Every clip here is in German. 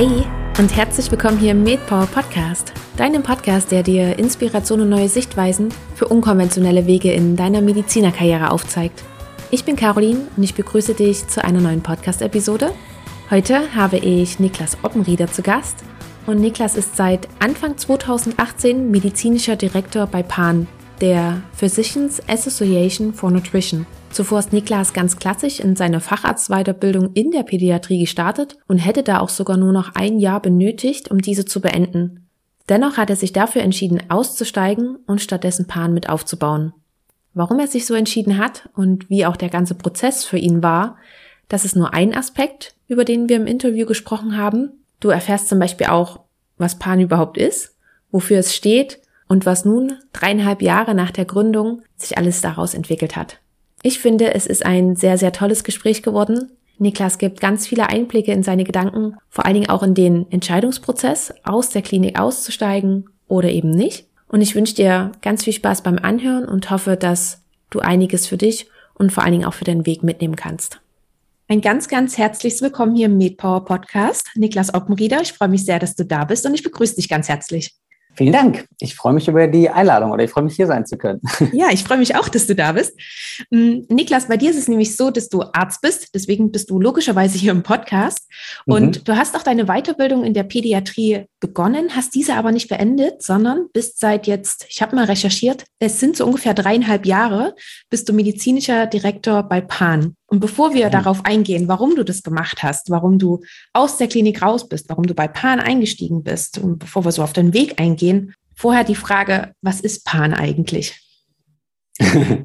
Hey und herzlich willkommen hier im MedPower Podcast, deinem Podcast, der dir Inspiration und neue Sichtweisen für unkonventionelle Wege in deiner Medizinerkarriere aufzeigt. Ich bin Caroline und ich begrüße dich zu einer neuen Podcast-Episode. Heute habe ich Niklas Oppenrieder zu Gast und Niklas ist seit Anfang 2018 medizinischer Direktor bei PAN, der Physicians Association for Nutrition. Zuvor ist Niklas ganz klassisch in seine Facharztweiterbildung in der Pädiatrie gestartet und hätte da auch sogar nur noch ein Jahr benötigt, um diese zu beenden. Dennoch hat er sich dafür entschieden, auszusteigen und stattdessen Pan mit aufzubauen. Warum er sich so entschieden hat und wie auch der ganze Prozess für ihn war, das ist nur ein Aspekt, über den wir im Interview gesprochen haben. Du erfährst zum Beispiel auch, was Pan überhaupt ist, wofür es steht und was nun, dreieinhalb Jahre nach der Gründung, sich alles daraus entwickelt hat. Ich finde, es ist ein sehr, sehr tolles Gespräch geworden. Niklas gibt ganz viele Einblicke in seine Gedanken, vor allen Dingen auch in den Entscheidungsprozess, aus der Klinik auszusteigen oder eben nicht. Und ich wünsche dir ganz viel Spaß beim Anhören und hoffe, dass du einiges für dich und vor allen Dingen auch für deinen Weg mitnehmen kannst. Ein ganz, ganz herzliches Willkommen hier im MedPower Podcast. Niklas Oppenrieder, ich freue mich sehr, dass du da bist und ich begrüße dich ganz herzlich. Vielen Dank. Ich freue mich über die Einladung oder ich freue mich hier sein zu können. Ja, ich freue mich auch, dass du da bist. Mm, Niklas, bei dir ist es nämlich so, dass du Arzt bist, deswegen bist du logischerweise hier im Podcast und mhm. du hast auch deine Weiterbildung in der Pädiatrie begonnen, hast diese aber nicht beendet, sondern bist seit jetzt, ich habe mal recherchiert, es sind so ungefähr dreieinhalb Jahre, bist du medizinischer Direktor bei PAN. Und bevor wir darauf eingehen, warum du das gemacht hast, warum du aus der Klinik raus bist, warum du bei PAN eingestiegen bist und bevor wir so auf den Weg eingehen, vorher die Frage, was ist PAN eigentlich?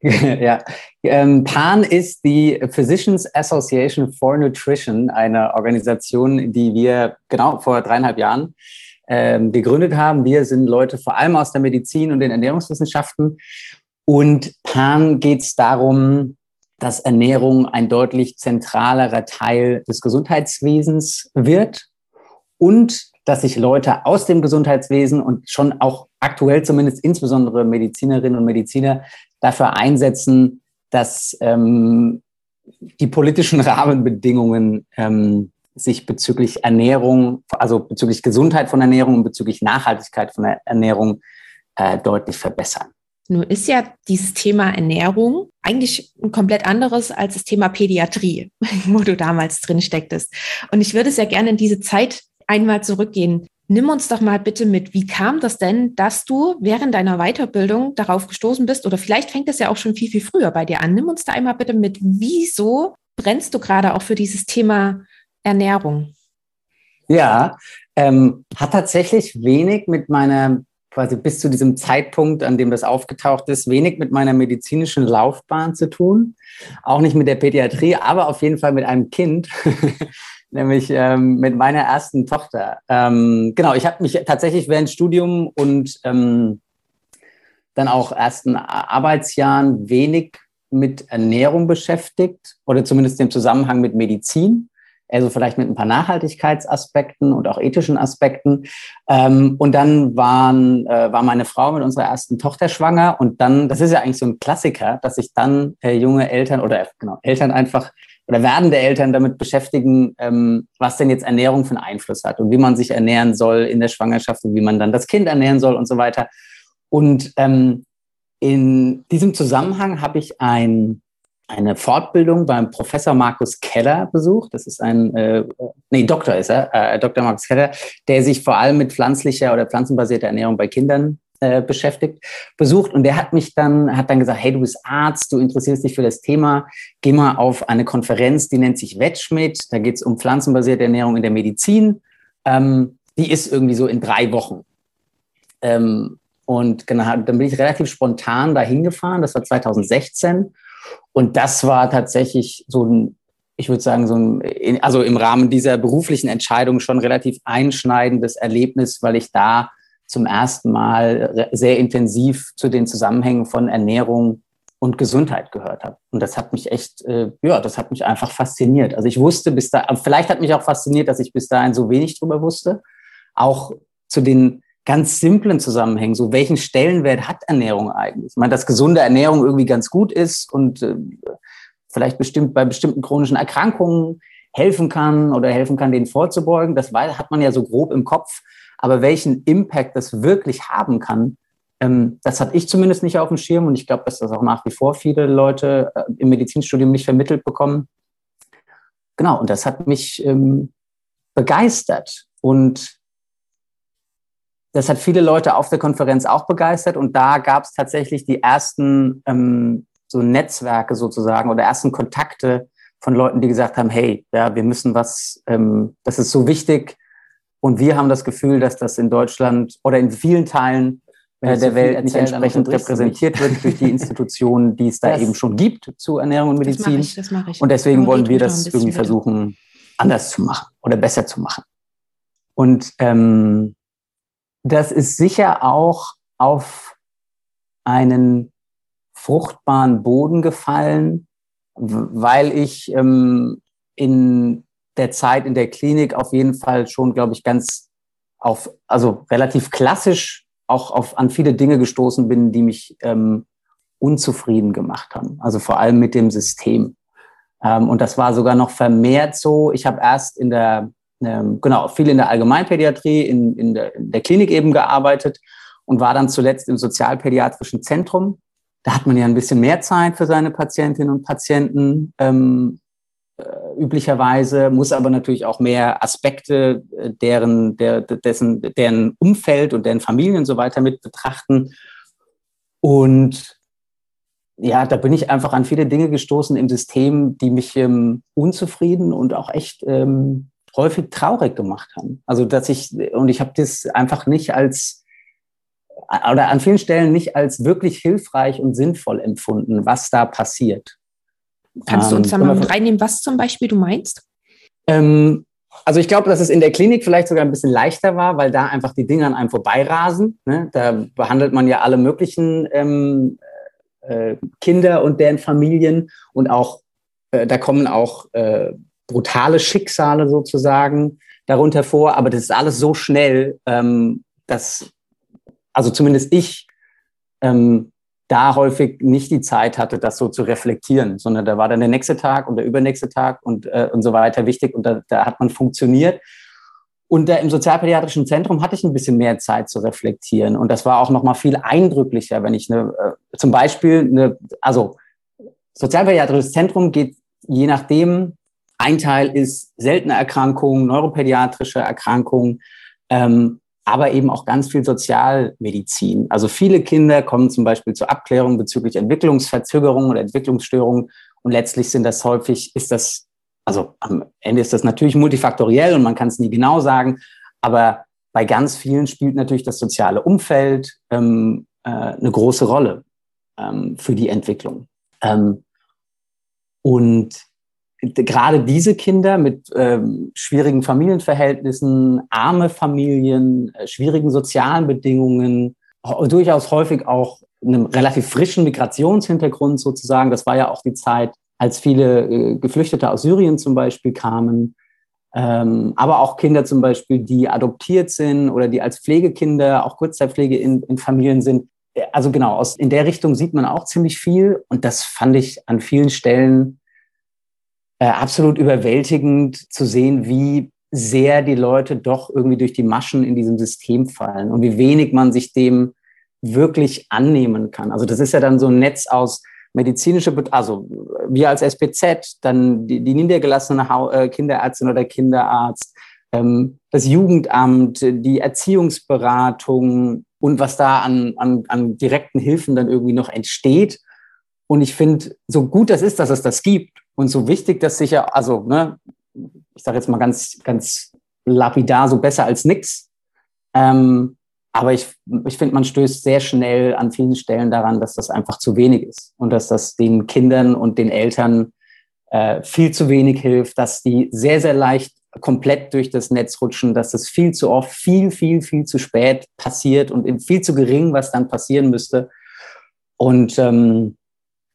ja, ähm, PAN ist die Physicians Association for Nutrition, eine Organisation, die wir genau vor dreieinhalb Jahren ähm, gegründet haben. Wir sind Leute vor allem aus der Medizin und den Ernährungswissenschaften. Und PAN geht es darum, dass Ernährung ein deutlich zentralerer Teil des Gesundheitswesens wird und dass sich Leute aus dem Gesundheitswesen und schon auch aktuell zumindest insbesondere Medizinerinnen und Mediziner dafür einsetzen, dass ähm, die politischen Rahmenbedingungen ähm, sich bezüglich Ernährung, also bezüglich Gesundheit von Ernährung und bezüglich Nachhaltigkeit von Ernährung äh, deutlich verbessern. Nun ist ja dieses Thema Ernährung eigentlich ein komplett anderes als das Thema Pädiatrie, wo du damals drin stecktest. Und ich würde sehr gerne in diese Zeit einmal zurückgehen. Nimm uns doch mal bitte mit, wie kam das denn, dass du während deiner Weiterbildung darauf gestoßen bist? Oder vielleicht fängt es ja auch schon viel, viel früher bei dir an. Nimm uns da einmal bitte mit, wieso brennst du gerade auch für dieses Thema Ernährung? Ja, ähm, hat tatsächlich wenig mit meiner quasi bis zu diesem Zeitpunkt, an dem das aufgetaucht ist, wenig mit meiner medizinischen Laufbahn zu tun, auch nicht mit der Pädiatrie, aber auf jeden Fall mit einem Kind, nämlich ähm, mit meiner ersten Tochter. Ähm, genau, ich habe mich tatsächlich während Studium und ähm, dann auch ersten Arbeitsjahren wenig mit Ernährung beschäftigt oder zumindest im Zusammenhang mit Medizin also vielleicht mit ein paar Nachhaltigkeitsaspekten und auch ethischen Aspekten. Ähm, und dann waren, äh, war meine Frau mit unserer ersten Tochter schwanger und dann, das ist ja eigentlich so ein Klassiker, dass sich dann äh, junge Eltern oder genau, Eltern einfach oder werdende Eltern damit beschäftigen, ähm, was denn jetzt Ernährung für einen Einfluss hat und wie man sich ernähren soll in der Schwangerschaft und wie man dann das Kind ernähren soll und so weiter. Und ähm, in diesem Zusammenhang habe ich ein eine Fortbildung beim Professor Markus Keller besucht. Das ist ein, äh, nee, Doktor ist er, äh, Dr. Markus Keller, der sich vor allem mit pflanzlicher oder pflanzenbasierter Ernährung bei Kindern äh, beschäftigt, besucht. Und der hat mich dann, hat dann gesagt, hey, du bist Arzt, du interessierst dich für das Thema, geh mal auf eine Konferenz, die nennt sich Wetschmidt. Da geht es um pflanzenbasierte Ernährung in der Medizin. Ähm, die ist irgendwie so in drei Wochen. Ähm, und genau, dann bin ich relativ spontan dahin gefahren. Das war 2016 und das war tatsächlich so ein, ich würde sagen, so ein, also im Rahmen dieser beruflichen Entscheidung schon relativ einschneidendes Erlebnis, weil ich da zum ersten Mal sehr intensiv zu den Zusammenhängen von Ernährung und Gesundheit gehört habe. Und das hat mich echt, äh, ja, das hat mich einfach fasziniert. Also ich wusste bis da, vielleicht hat mich auch fasziniert, dass ich bis dahin so wenig drüber wusste. Auch zu den ganz simplen Zusammenhängen. So, welchen Stellenwert hat Ernährung eigentlich? Ich meine, dass gesunde Ernährung irgendwie ganz gut ist und äh, vielleicht bestimmt bei bestimmten chronischen Erkrankungen helfen kann oder helfen kann, denen vorzubeugen. Das hat man ja so grob im Kopf. Aber welchen Impact das wirklich haben kann, ähm, das hatte ich zumindest nicht auf dem Schirm und ich glaube, dass das auch nach wie vor viele Leute äh, im Medizinstudium nicht vermittelt bekommen. Genau, und das hat mich ähm, begeistert und das hat viele Leute auf der Konferenz auch begeistert und da gab es tatsächlich die ersten ähm, so Netzwerke sozusagen oder ersten Kontakte von Leuten, die gesagt haben, hey, ja, wir müssen was, ähm, das ist so wichtig und wir haben das Gefühl, dass das in Deutschland oder in vielen Teilen äh, der Welt nicht entsprechend repräsentiert wird durch die Institutionen, die es da das, eben schon gibt zu Ernährung und Medizin. Das ich, das ich. Und deswegen Aber wollen wir das irgendwie versuchen, anders zu machen oder besser zu machen. Und ähm, das ist sicher auch auf einen fruchtbaren Boden gefallen, weil ich ähm, in der Zeit in der Klinik auf jeden Fall schon, glaube ich, ganz auf, also relativ klassisch auch auf, an viele Dinge gestoßen bin, die mich ähm, unzufrieden gemacht haben. Also vor allem mit dem System. Ähm, und das war sogar noch vermehrt so. Ich habe erst in der ähm, genau, viel in der Allgemeinpädiatrie, in, in, der, in der Klinik eben gearbeitet und war dann zuletzt im sozialpädiatrischen Zentrum. Da hat man ja ein bisschen mehr Zeit für seine Patientinnen und Patienten. Ähm, äh, üblicherweise muss aber natürlich auch mehr Aspekte äh, deren, der, dessen, deren Umfeld und deren Familien und so weiter mit betrachten. Und ja, da bin ich einfach an viele Dinge gestoßen im System, die mich ähm, unzufrieden und auch echt ähm, häufig traurig gemacht haben. Also dass ich, und ich habe das einfach nicht als, oder an vielen Stellen nicht als wirklich hilfreich und sinnvoll empfunden, was da passiert. Kannst du uns da ähm, mal reinnehmen, was zum Beispiel du meinst? Ähm, also ich glaube, dass es in der Klinik vielleicht sogar ein bisschen leichter war, weil da einfach die Dinge an einem vorbeirasen. Ne? Da behandelt man ja alle möglichen ähm, äh, Kinder und deren Familien und auch äh, da kommen auch äh, brutale Schicksale sozusagen darunter vor, aber das ist alles so schnell, ähm, dass, also zumindest ich, ähm, da häufig nicht die Zeit hatte, das so zu reflektieren, sondern da war dann der nächste Tag und der übernächste Tag und, äh, und so weiter wichtig und da, da hat man funktioniert. Und da im sozialpädiatrischen Zentrum hatte ich ein bisschen mehr Zeit zu reflektieren und das war auch noch mal viel eindrücklicher, wenn ich eine, äh, zum Beispiel eine, also sozialpädiatrisches Zentrum geht je nachdem, ein Teil ist seltene Erkrankungen, neuropädiatrische Erkrankungen, ähm, aber eben auch ganz viel Sozialmedizin. Also viele Kinder kommen zum Beispiel zur Abklärung bezüglich Entwicklungsverzögerungen oder Entwicklungsstörungen und letztlich sind das häufig, ist das, also am Ende ist das natürlich multifaktoriell und man kann es nie genau sagen, aber bei ganz vielen spielt natürlich das soziale Umfeld ähm, äh, eine große Rolle ähm, für die Entwicklung. Ähm, und gerade diese Kinder mit ähm, schwierigen Familienverhältnissen, arme Familien, äh, schwierigen sozialen Bedingungen, durchaus häufig auch einem relativ frischen Migrationshintergrund sozusagen. Das war ja auch die Zeit, als viele äh, Geflüchtete aus Syrien zum Beispiel kamen. Ähm, aber auch Kinder zum Beispiel, die adoptiert sind oder die als Pflegekinder, auch Kurzzeitpflege in, in Familien sind. Also genau, aus, in der Richtung sieht man auch ziemlich viel. Und das fand ich an vielen Stellen äh, absolut überwältigend zu sehen, wie sehr die Leute doch irgendwie durch die Maschen in diesem System fallen und wie wenig man sich dem wirklich annehmen kann. Also das ist ja dann so ein Netz aus medizinische, also wir als SPZ, dann die, die niedergelassene äh, Kinderärztin oder Kinderarzt, ähm, das Jugendamt, die Erziehungsberatung und was da an, an, an direkten Hilfen dann irgendwie noch entsteht. Und ich finde, so gut das ist, dass es das gibt und so wichtig, dass sicher, also, ne, ich sage jetzt mal ganz, ganz lapidar, so besser als nix. Ähm, aber ich, ich finde, man stößt sehr schnell an vielen Stellen daran, dass das einfach zu wenig ist und dass das den Kindern und den Eltern äh, viel zu wenig hilft, dass die sehr, sehr leicht komplett durch das Netz rutschen, dass das viel zu oft, viel, viel, viel zu spät passiert und viel zu gering, was dann passieren müsste. Und ähm,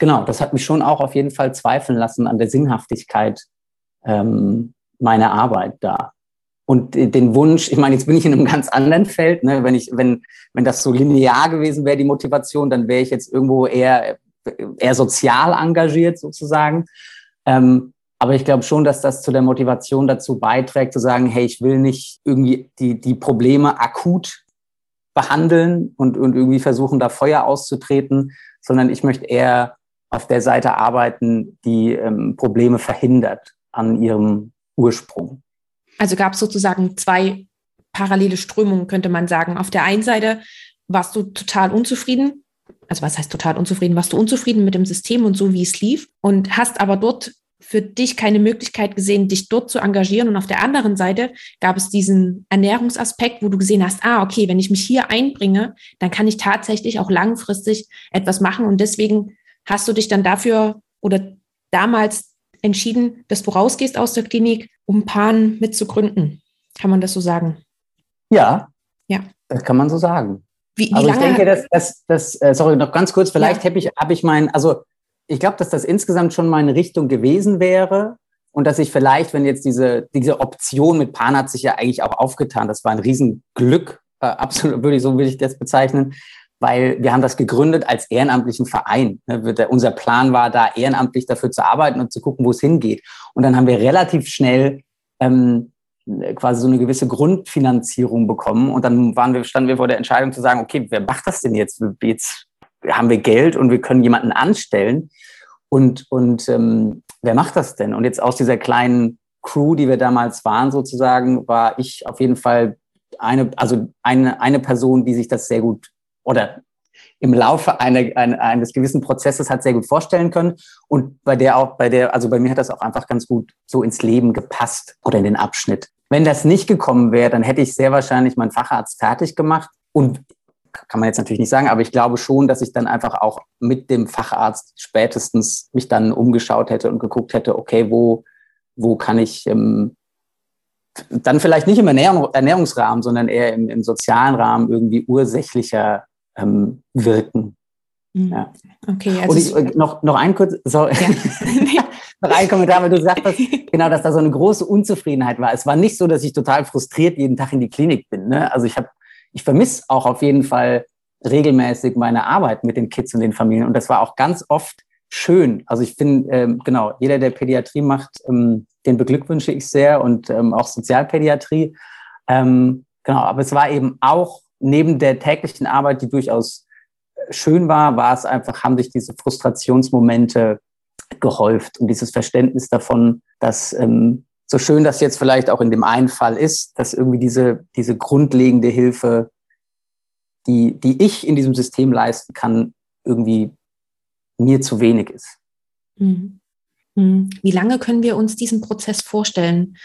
genau, das hat mich schon auch auf jeden Fall zweifeln lassen an der Sinnhaftigkeit ähm, meiner Arbeit da. Und den Wunsch, ich meine, jetzt bin ich in einem ganz anderen Feld, ne? wenn ich, wenn, wenn das so linear gewesen wäre, die Motivation, dann wäre ich jetzt irgendwo eher, eher sozial engagiert sozusagen. Ähm, Aber ich glaube schon, dass das zu der Motivation dazu beiträgt, zu sagen, hey, ich will nicht irgendwie die, die Probleme akut behandeln und, und irgendwie versuchen, da Feuer auszutreten, sondern ich möchte eher auf der Seite arbeiten, die ähm, Probleme verhindert an ihrem Ursprung. Also gab es sozusagen zwei parallele Strömungen, könnte man sagen. Auf der einen Seite warst du total unzufrieden. Also was heißt total unzufrieden? Warst du unzufrieden mit dem System und so, wie es lief und hast aber dort für dich keine Möglichkeit gesehen, dich dort zu engagieren. Und auf der anderen Seite gab es diesen Ernährungsaspekt, wo du gesehen hast, ah, okay, wenn ich mich hier einbringe, dann kann ich tatsächlich auch langfristig etwas machen. Und deswegen hast du dich dann dafür oder damals entschieden, dass du rausgehst aus der Klinik, um Pan mitzugründen. Kann man das so sagen? Ja. Ja. Das kann man so sagen. Wie, wie also ich denke, dass das, das, äh, sorry, noch ganz kurz, vielleicht ja. habe ich, hab ich mein, also ich glaube, dass das insgesamt schon meine Richtung gewesen wäre und dass ich vielleicht, wenn jetzt diese, diese Option mit Pan hat sich ja eigentlich auch aufgetan, das war ein Riesenglück, äh, absolut, würde ich, so will ich das bezeichnen, weil wir haben das gegründet als ehrenamtlichen Verein. Ne? Unser Plan war da, ehrenamtlich dafür zu arbeiten und zu gucken, wo es hingeht. Und dann haben wir relativ schnell ähm, quasi so eine gewisse Grundfinanzierung bekommen. Und dann waren wir, standen wir vor der Entscheidung zu sagen, okay, wer macht das denn jetzt? Jetzt haben wir Geld und wir können jemanden anstellen. Und, und ähm, wer macht das denn? Und jetzt aus dieser kleinen Crew, die wir damals waren, sozusagen, war ich auf jeden Fall eine, also eine, eine Person, die sich das sehr gut oder im Laufe einer, eines gewissen Prozesses hat sehr gut vorstellen können und bei der auch, bei der, also bei mir hat das auch einfach ganz gut so ins Leben gepasst oder in den Abschnitt. Wenn das nicht gekommen wäre, dann hätte ich sehr wahrscheinlich meinen Facharzt fertig gemacht und kann man jetzt natürlich nicht sagen, aber ich glaube schon, dass ich dann einfach auch mit dem Facharzt spätestens mich dann umgeschaut hätte und geguckt hätte, okay, wo, wo kann ich ähm, dann vielleicht nicht im Ernährungsrahmen, sondern eher im, im sozialen Rahmen irgendwie ursächlicher ähm, wirken. Mhm. Ja. Okay, also und ich, noch, noch ein kurz, sorry. Ja. noch ein Kommentar, weil du sagst, genau, dass da so eine große Unzufriedenheit war. Es war nicht so, dass ich total frustriert jeden Tag in die Klinik bin. Ne? Also ich habe ich vermisse auch auf jeden Fall regelmäßig meine Arbeit mit den Kids und den Familien. Und das war auch ganz oft schön. Also ich finde, ähm, genau, jeder, der Pädiatrie macht, ähm, den beglückwünsche ich sehr und ähm, auch Sozialpädiatrie. Ähm, genau, aber es war eben auch neben der täglichen Arbeit, die durchaus äh, schön war, war es einfach, haben sich diese Frustrationsmomente gehäuft und dieses Verständnis davon, dass ähm, so schön das jetzt vielleicht auch in dem einen Fall ist, dass irgendwie diese, diese grundlegende Hilfe, die, die ich in diesem System leisten kann, irgendwie mir zu wenig ist. Mhm. Mhm. Wie lange können wir uns diesen Prozess vorstellen?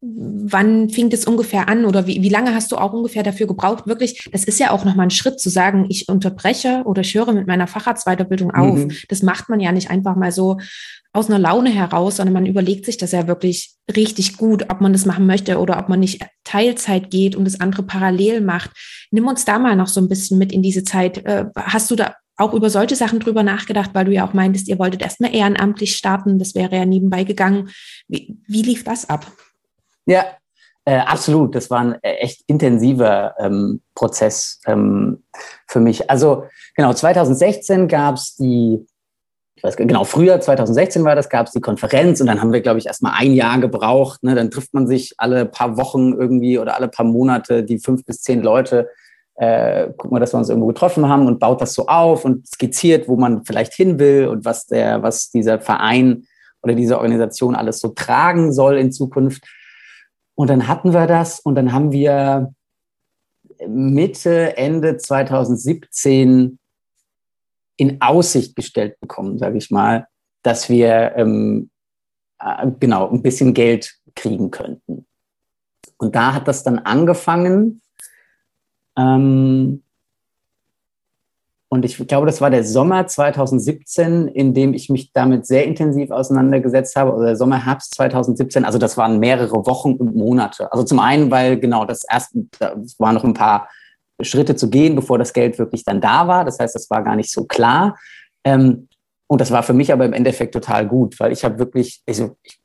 Wann fing das ungefähr an oder wie, wie lange hast du auch ungefähr dafür gebraucht? Wirklich, das ist ja auch nochmal ein Schritt zu sagen, ich unterbreche oder ich höre mit meiner Facharztweiterbildung auf. Mhm. Das macht man ja nicht einfach mal so aus einer Laune heraus, sondern man überlegt sich das ja wirklich richtig gut, ob man das machen möchte oder ob man nicht Teilzeit geht und das andere parallel macht. Nimm uns da mal noch so ein bisschen mit in diese Zeit. Äh, hast du da auch über solche Sachen drüber nachgedacht, weil du ja auch meintest, ihr wolltet erstmal ehrenamtlich starten, das wäre ja nebenbei gegangen. Wie, wie lief das ab? Ja, äh, absolut. Das war ein äh, echt intensiver ähm, Prozess ähm, für mich. Also genau, 2016 gab es die, ich weiß genau, früher 2016 war das, gab es die Konferenz und dann haben wir, glaube ich, erstmal ein Jahr gebraucht. Ne? Dann trifft man sich alle paar Wochen irgendwie oder alle paar Monate, die fünf bis zehn Leute. Äh, gucken wir, dass wir uns irgendwo getroffen haben und baut das so auf und skizziert, wo man vielleicht hin will und was der, was dieser Verein oder diese Organisation alles so tragen soll in Zukunft. Und dann hatten wir das und dann haben wir Mitte, Ende 2017 in Aussicht gestellt bekommen, sage ich mal, dass wir ähm, äh, genau ein bisschen Geld kriegen könnten. Und da hat das dann angefangen. Ähm, und ich glaube, das war der Sommer 2017, in dem ich mich damit sehr intensiv auseinandergesetzt habe, oder der Sommer, Herbst 2017. Also das waren mehrere Wochen und Monate. Also zum einen, weil genau das erste, es waren noch ein paar Schritte zu gehen, bevor das Geld wirklich dann da war. Das heißt, das war gar nicht so klar. Ähm, und das war für mich aber im Endeffekt total gut, weil ich habe wirklich, also ich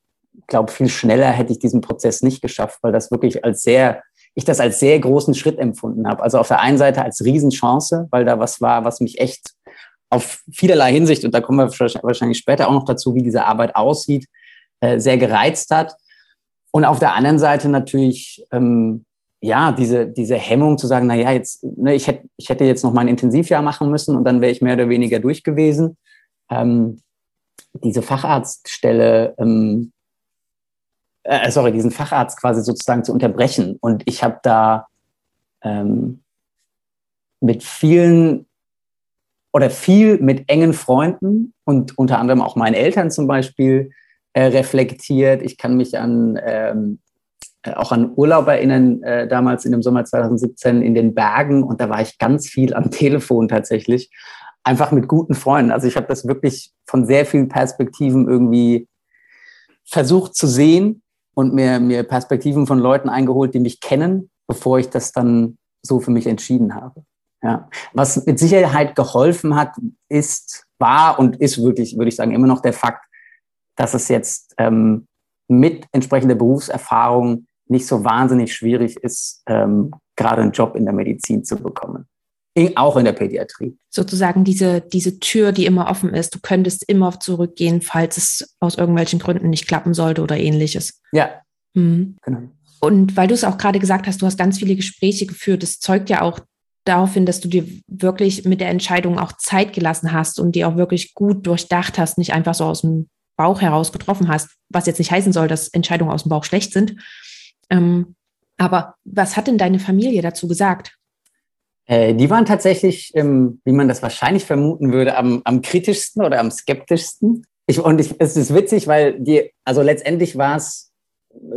glaube, viel schneller hätte ich diesen Prozess nicht geschafft, weil das wirklich als sehr ich das als sehr großen Schritt empfunden habe. Also auf der einen Seite als Riesenchance, weil da was war, was mich echt auf vielerlei Hinsicht, und da kommen wir wahrscheinlich später auch noch dazu, wie diese Arbeit aussieht, äh, sehr gereizt hat. Und auf der anderen Seite natürlich, ähm, ja, diese, diese Hemmung zu sagen, na ja, jetzt, ne, ich hätte, ich hätte jetzt noch mein Intensivjahr machen müssen und dann wäre ich mehr oder weniger durch gewesen. Ähm, diese Facharztstelle, ähm, äh, sorry, diesen Facharzt quasi sozusagen zu unterbrechen. Und ich habe da ähm, mit vielen oder viel mit engen Freunden und unter anderem auch meinen Eltern zum Beispiel äh, reflektiert. Ich kann mich an ähm, äh, auch an Urlaub erinnern, äh, damals in dem Sommer 2017 in den Bergen und da war ich ganz viel am Telefon tatsächlich, einfach mit guten Freunden. Also ich habe das wirklich von sehr vielen Perspektiven irgendwie versucht zu sehen und mir, mir Perspektiven von Leuten eingeholt, die mich kennen, bevor ich das dann so für mich entschieden habe. Ja. Was mit Sicherheit geholfen hat, ist, war und ist wirklich, würde ich sagen, immer noch der Fakt, dass es jetzt ähm, mit entsprechender Berufserfahrung nicht so wahnsinnig schwierig ist, ähm, gerade einen Job in der Medizin zu bekommen. In, auch in der Pädiatrie. Sozusagen diese, diese Tür, die immer offen ist. Du könntest immer zurückgehen, falls es aus irgendwelchen Gründen nicht klappen sollte oder ähnliches. Ja. Mhm. Genau. Und weil du es auch gerade gesagt hast, du hast ganz viele Gespräche geführt, das zeugt ja auch darauf hin, dass du dir wirklich mit der Entscheidung auch Zeit gelassen hast und die auch wirklich gut durchdacht hast, nicht einfach so aus dem Bauch heraus getroffen hast, was jetzt nicht heißen soll, dass Entscheidungen aus dem Bauch schlecht sind. Ähm, aber was hat denn deine Familie dazu gesagt? Äh, die waren tatsächlich, ähm, wie man das wahrscheinlich vermuten würde, am, am kritischsten oder am skeptischsten. Ich, und ich, es ist witzig, weil die, also letztendlich war es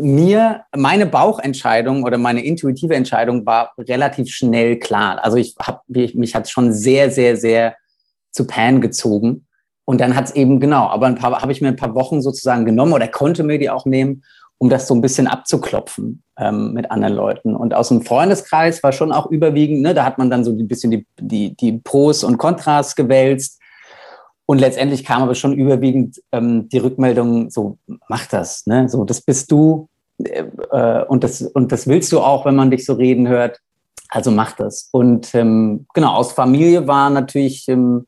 mir, meine Bauchentscheidung oder meine intuitive Entscheidung war relativ schnell klar. Also ich habe mich hat schon sehr, sehr, sehr zu Pan gezogen. Und dann hat es eben genau, aber ein paar habe ich mir ein paar Wochen sozusagen genommen oder konnte mir die auch nehmen, um das so ein bisschen abzuklopfen ähm, mit anderen Leuten. Und aus dem Freundeskreis war schon auch überwiegend, ne, da hat man dann so ein bisschen die, die, die Pros und Kontras gewälzt. Und letztendlich kam aber schon überwiegend ähm, die Rückmeldung, so mach das, ne? So, das bist du äh, und, das, und das willst du auch, wenn man dich so reden hört. Also mach das. Und ähm, genau, aus Familie war natürlich, ähm,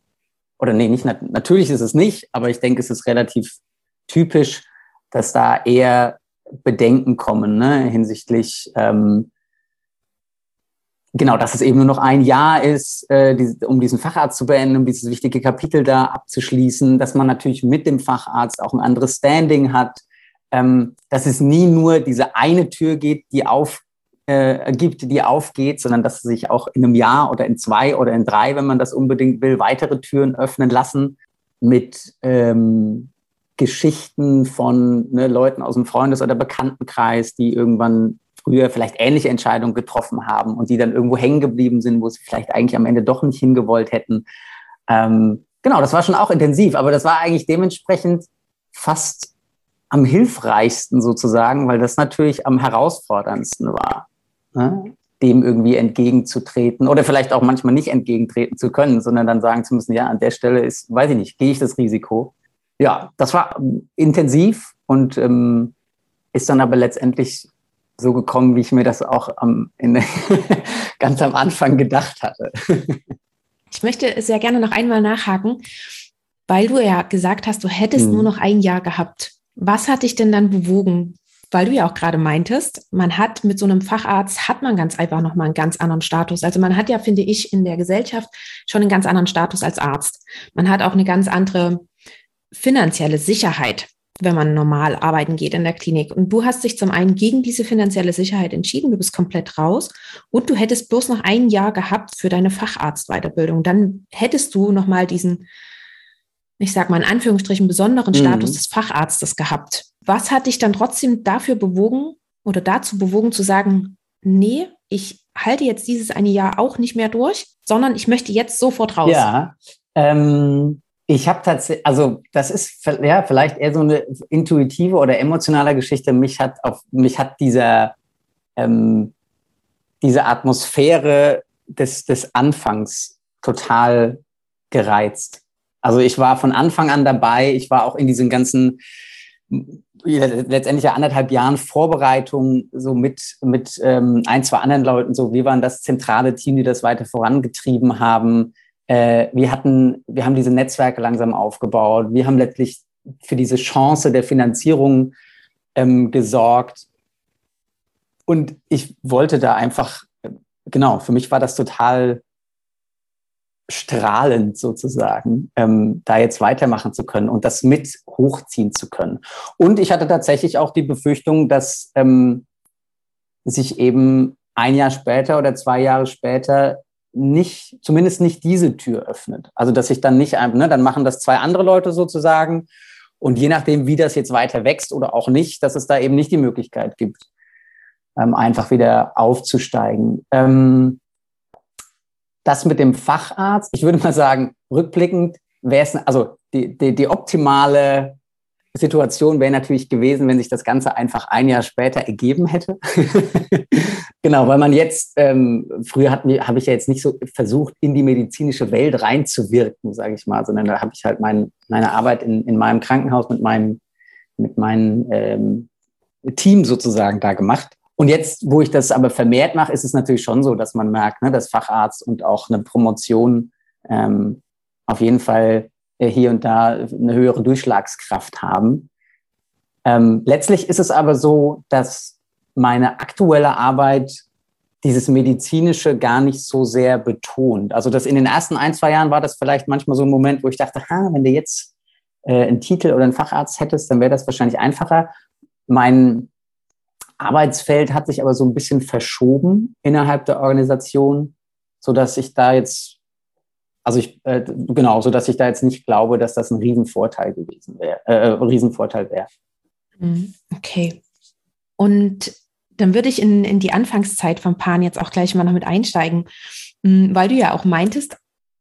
oder nee, nicht natürlich ist es nicht, aber ich denke, es ist relativ typisch, dass da eher Bedenken kommen ne, hinsichtlich, ähm, genau, dass es eben nur noch ein Jahr ist, äh, die, um diesen Facharzt zu beenden, um dieses wichtige Kapitel da abzuschließen, dass man natürlich mit dem Facharzt auch ein anderes Standing hat, ähm, dass es nie nur diese eine Tür geht, die auf äh, gibt, die aufgeht, sondern dass sich auch in einem Jahr oder in zwei oder in drei, wenn man das unbedingt will, weitere Türen öffnen lassen mit ähm, Geschichten von ne, Leuten aus dem Freundes- oder Bekanntenkreis, die irgendwann früher vielleicht ähnliche Entscheidungen getroffen haben und die dann irgendwo hängen geblieben sind, wo sie vielleicht eigentlich am Ende doch nicht hingewollt hätten. Ähm, genau, das war schon auch intensiv, aber das war eigentlich dementsprechend fast am hilfreichsten sozusagen, weil das natürlich am herausforderndsten war, ne? dem irgendwie entgegenzutreten oder vielleicht auch manchmal nicht entgegentreten zu können, sondern dann sagen zu müssen, ja, an der Stelle ist, weiß ich nicht, gehe ich das Risiko ja, das war intensiv und ähm, ist dann aber letztendlich so gekommen, wie ich mir das auch am, in, ganz am Anfang gedacht hatte. ich möchte sehr gerne noch einmal nachhaken, weil du ja gesagt hast, du hättest hm. nur noch ein Jahr gehabt. Was hat dich denn dann bewogen? Weil du ja auch gerade meintest, man hat mit so einem Facharzt, hat man ganz einfach nochmal einen ganz anderen Status. Also man hat ja, finde ich, in der Gesellschaft schon einen ganz anderen Status als Arzt. Man hat auch eine ganz andere finanzielle Sicherheit, wenn man normal arbeiten geht in der Klinik. Und du hast dich zum einen gegen diese finanzielle Sicherheit entschieden, du bist komplett raus und du hättest bloß noch ein Jahr gehabt für deine Facharztweiterbildung. Dann hättest du nochmal diesen, ich sag mal in Anführungsstrichen, besonderen mhm. Status des Facharztes gehabt. Was hat dich dann trotzdem dafür bewogen oder dazu bewogen zu sagen, nee, ich halte jetzt dieses eine Jahr auch nicht mehr durch, sondern ich möchte jetzt sofort raus? Ja, ähm, ich habe tatsächlich, also das ist ja vielleicht eher so eine intuitive oder emotionale Geschichte. Mich hat auf mich hat dieser ähm, diese Atmosphäre des des Anfangs total gereizt. Also ich war von Anfang an dabei. Ich war auch in diesen ganzen letztendlich ja anderthalb Jahren Vorbereitung so mit mit ähm, ein zwei anderen Leuten so. Wir waren das zentrale Team, die das weiter vorangetrieben haben äh, wir hatten, wir haben diese Netzwerke langsam aufgebaut. Wir haben letztlich für diese Chance der Finanzierung ähm, gesorgt. Und ich wollte da einfach, genau, für mich war das total strahlend sozusagen, ähm, da jetzt weitermachen zu können und das mit hochziehen zu können. Und ich hatte tatsächlich auch die Befürchtung, dass ähm, sich eben ein Jahr später oder zwei Jahre später nicht, zumindest nicht diese Tür öffnet. Also dass ich dann nicht, ne, dann machen das zwei andere Leute sozusagen und je nachdem, wie das jetzt weiter wächst oder auch nicht, dass es da eben nicht die Möglichkeit gibt, ähm, einfach wieder aufzusteigen. Ähm, das mit dem Facharzt, ich würde mal sagen, rückblickend wäre es, also die, die, die optimale Situation wäre natürlich gewesen, wenn sich das Ganze einfach ein Jahr später ergeben hätte. genau, weil man jetzt, ähm, früher habe ich ja jetzt nicht so versucht, in die medizinische Welt reinzuwirken, sage ich mal, sondern da habe ich halt mein, meine Arbeit in, in meinem Krankenhaus mit meinem, mit meinem ähm, Team sozusagen da gemacht. Und jetzt, wo ich das aber vermehrt mache, ist es natürlich schon so, dass man merkt, ne, dass Facharzt und auch eine Promotion ähm, auf jeden Fall äh, hier und da eine höhere Durchschlagskraft haben. Ähm, letztlich ist es aber so, dass meine aktuelle Arbeit dieses medizinische gar nicht so sehr betont. Also das in den ersten ein, zwei Jahren war das vielleicht manchmal so ein Moment, wo ich dachte, ha, wenn du jetzt äh, einen Titel oder einen Facharzt hättest, dann wäre das wahrscheinlich einfacher. Mein Arbeitsfeld hat sich aber so ein bisschen verschoben innerhalb der Organisation, so dass ich da jetzt, also ich, äh, genau, so dass ich da jetzt nicht glaube, dass das ein Riesenvorteil gewesen wäre, äh, äh Riesenvorteil wäre. Mhm, okay. Und dann würde ich in, in die Anfangszeit von Pan jetzt auch gleich mal noch mit einsteigen, hm, weil du ja auch meintest,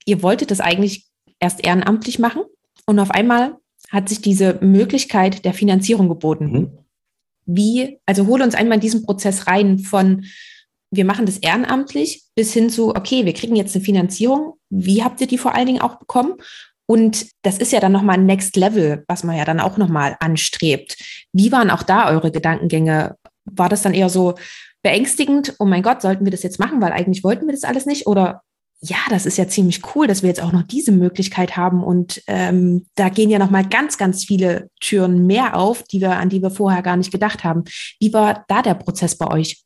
ihr wolltet das eigentlich erst ehrenamtlich machen und auf einmal hat sich diese Möglichkeit der Finanzierung geboten. Mhm wie, also hole uns einmal in diesen Prozess rein von, wir machen das ehrenamtlich bis hin zu, okay, wir kriegen jetzt eine Finanzierung. Wie habt ihr die vor allen Dingen auch bekommen? Und das ist ja dann nochmal ein Next Level, was man ja dann auch nochmal anstrebt. Wie waren auch da eure Gedankengänge? War das dann eher so beängstigend, oh mein Gott, sollten wir das jetzt machen, weil eigentlich wollten wir das alles nicht? Oder ja, das ist ja ziemlich cool, dass wir jetzt auch noch diese Möglichkeit haben. Und ähm, da gehen ja noch mal ganz, ganz viele Türen mehr auf, die wir, an die wir vorher gar nicht gedacht haben. Wie war da der Prozess bei euch?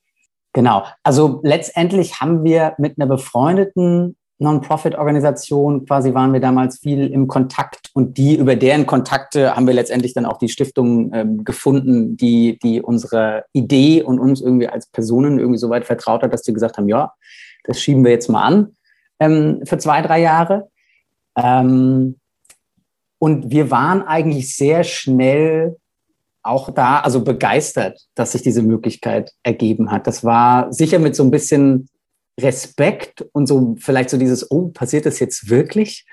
Genau. Also letztendlich haben wir mit einer befreundeten Non-Profit-Organisation quasi waren wir damals viel im Kontakt und die über deren Kontakte haben wir letztendlich dann auch die Stiftung ähm, gefunden, die, die unsere Idee und uns irgendwie als Personen irgendwie so weit vertraut hat, dass die gesagt haben, ja, das schieben wir jetzt mal an ähm, für zwei, drei Jahre. Ähm, und wir waren eigentlich sehr schnell auch da, also begeistert, dass sich diese Möglichkeit ergeben hat. Das war sicher mit so ein bisschen Respekt und so vielleicht so dieses, oh, passiert das jetzt wirklich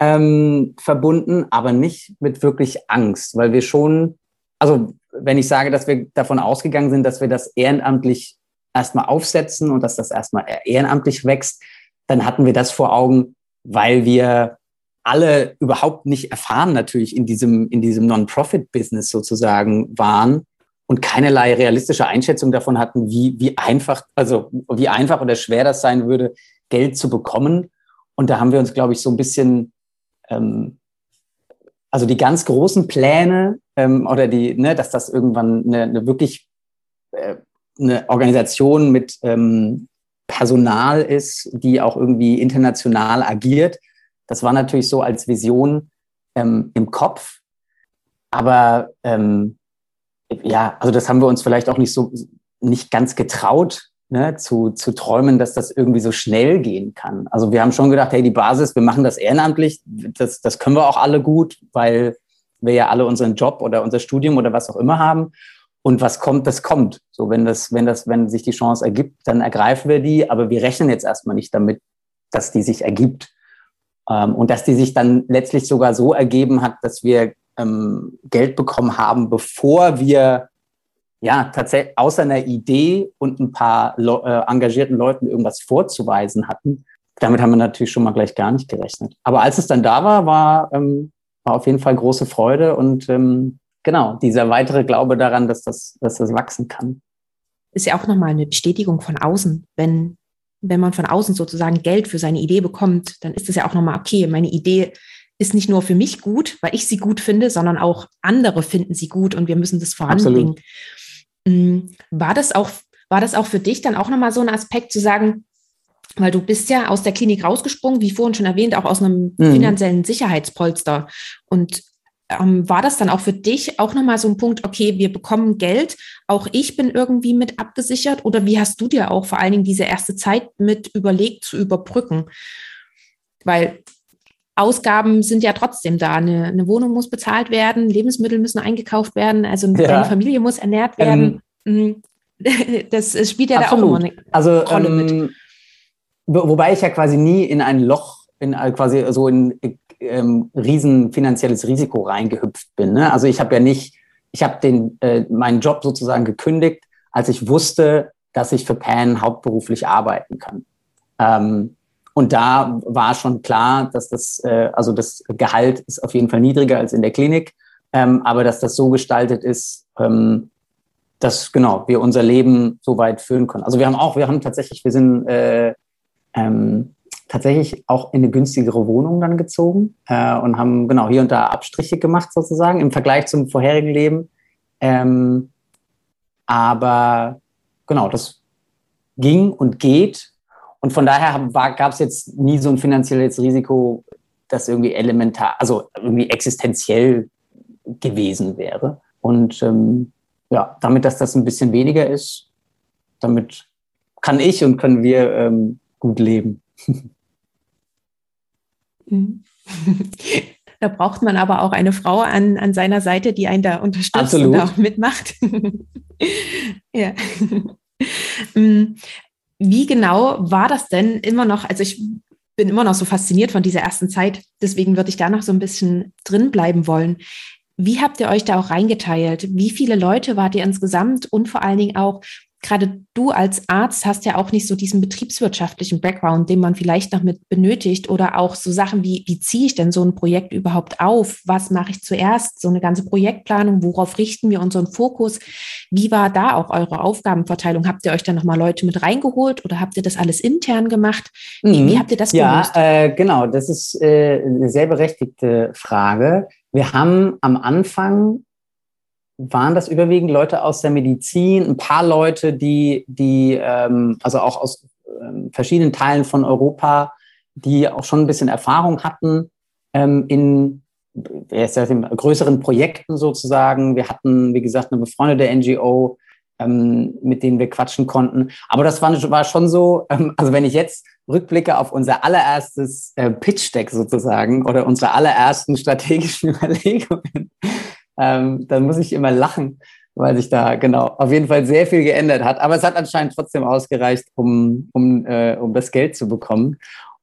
ähm, verbunden, aber nicht mit wirklich Angst, weil wir schon, also wenn ich sage, dass wir davon ausgegangen sind, dass wir das ehrenamtlich erstmal aufsetzen und dass das erstmal ehrenamtlich wächst, dann hatten wir das vor Augen, weil wir alle überhaupt nicht erfahren natürlich in diesem, in diesem Non-Profit-Business sozusagen waren und keinerlei realistische Einschätzung davon hatten, wie, wie einfach, also wie einfach oder schwer das sein würde, Geld zu bekommen. Und da haben wir uns, glaube ich, so ein bisschen, ähm, also die ganz großen Pläne ähm, oder die, ne, dass das irgendwann eine, eine wirklich äh, eine Organisation mit ähm, Personal ist, die auch irgendwie international agiert. Das war natürlich so als Vision ähm, im Kopf. Aber ähm, ja, also das haben wir uns vielleicht auch nicht so nicht ganz getraut, ne, zu, zu träumen, dass das irgendwie so schnell gehen kann. Also wir haben schon gedacht, hey, die Basis, wir machen das ehrenamtlich, das, das können wir auch alle gut, weil wir ja alle unseren Job oder unser Studium oder was auch immer haben. Und was kommt, das kommt. So, wenn das, wenn das, wenn sich die Chance ergibt, dann ergreifen wir die. Aber wir rechnen jetzt erstmal nicht damit, dass die sich ergibt. Ähm, und dass die sich dann letztlich sogar so ergeben hat, dass wir ähm, Geld bekommen haben, bevor wir ja tatsächlich außer einer Idee und ein paar äh, engagierten Leuten irgendwas vorzuweisen hatten. Damit haben wir natürlich schon mal gleich gar nicht gerechnet. Aber als es dann da war, war, ähm, war auf jeden Fall große Freude und ähm, genau, dieser weitere Glaube daran, dass das, dass das wachsen kann. Ist ja auch nochmal eine Bestätigung von außen. Wenn, wenn man von außen sozusagen Geld für seine Idee bekommt, dann ist es ja auch nochmal, okay, meine Idee ist nicht nur für mich gut, weil ich sie gut finde, sondern auch andere finden sie gut und wir müssen das voranbringen. Absolut. Mm, war das auch, war das auch für dich dann auch nochmal so ein Aspekt zu sagen, weil du bist ja aus der Klinik rausgesprungen, wie vorhin schon erwähnt, auch aus einem mhm. finanziellen Sicherheitspolster. Und ähm, war das dann auch für dich auch nochmal so ein Punkt, okay, wir bekommen Geld, auch ich bin irgendwie mit abgesichert? Oder wie hast du dir auch vor allen Dingen diese erste Zeit mit überlegt zu überbrücken? Weil Ausgaben sind ja trotzdem da. Eine, eine Wohnung muss bezahlt werden, Lebensmittel müssen eingekauft werden, also ja. deine Familie muss ernährt werden. Ähm, das spielt ja absolut. da auch immer eine also, Rolle ähm, mit. Wobei ich ja quasi nie in ein Loch, in quasi so in ähm, riesen finanzielles Risiko reingehüpft bin. Ne? Also ich habe ja nicht, ich habe den äh, meinen Job sozusagen gekündigt, als ich wusste, dass ich für Pan hauptberuflich arbeiten kann. Ähm, und da war schon klar, dass das, äh, also das Gehalt ist auf jeden Fall niedriger als in der Klinik, ähm, aber dass das so gestaltet ist, ähm, dass genau wir unser Leben so weit führen können. Also wir haben auch, wir haben tatsächlich, wir sind äh, ähm, tatsächlich auch in eine günstigere Wohnung dann gezogen äh, und haben genau hier und da Abstriche gemacht sozusagen im Vergleich zum vorherigen Leben. Ähm, aber genau, das ging und geht. Und von daher gab es jetzt nie so ein finanzielles Risiko, das irgendwie elementar, also irgendwie existenziell gewesen wäre. Und ähm, ja, damit, dass das ein bisschen weniger ist, damit kann ich und können wir ähm, gut leben. Mhm. Da braucht man aber auch eine Frau an, an seiner Seite, die einen da unterstützt Absolut. und auch mitmacht. ja. Wie genau war das denn immer noch? Also ich bin immer noch so fasziniert von dieser ersten Zeit, deswegen würde ich da noch so ein bisschen drin bleiben wollen. Wie habt ihr euch da auch reingeteilt? Wie viele Leute wart ihr insgesamt und vor allen Dingen auch, gerade du als Arzt hast ja auch nicht so diesen betriebswirtschaftlichen Background, den man vielleicht noch mit benötigt oder auch so Sachen wie, wie ziehe ich denn so ein Projekt überhaupt auf? Was mache ich zuerst? So eine ganze Projektplanung, worauf richten wir unseren Fokus? Wie war da auch eure Aufgabenverteilung? Habt ihr euch da nochmal Leute mit reingeholt oder habt ihr das alles intern gemacht? Wie, mhm. wie habt ihr das gelöst? Ja, äh, genau, das ist äh, eine sehr berechtigte Frage. Wir haben am Anfang waren das überwiegend Leute aus der Medizin, ein paar Leute, die, die ähm, also auch aus ähm, verschiedenen Teilen von Europa, die auch schon ein bisschen Erfahrung hatten ähm, in größeren Projekten sozusagen. Wir hatten, wie gesagt, eine befreundete NGO, ähm, mit denen wir quatschen konnten. Aber das war, war schon so, ähm, also wenn ich jetzt rückblicke auf unser allererstes äh, Pitch-Deck sozusagen oder unsere allerersten strategischen Überlegungen, ähm, dann muss ich immer lachen, weil sich da genau auf jeden Fall sehr viel geändert hat. Aber es hat anscheinend trotzdem ausgereicht, um, um, äh, um das Geld zu bekommen.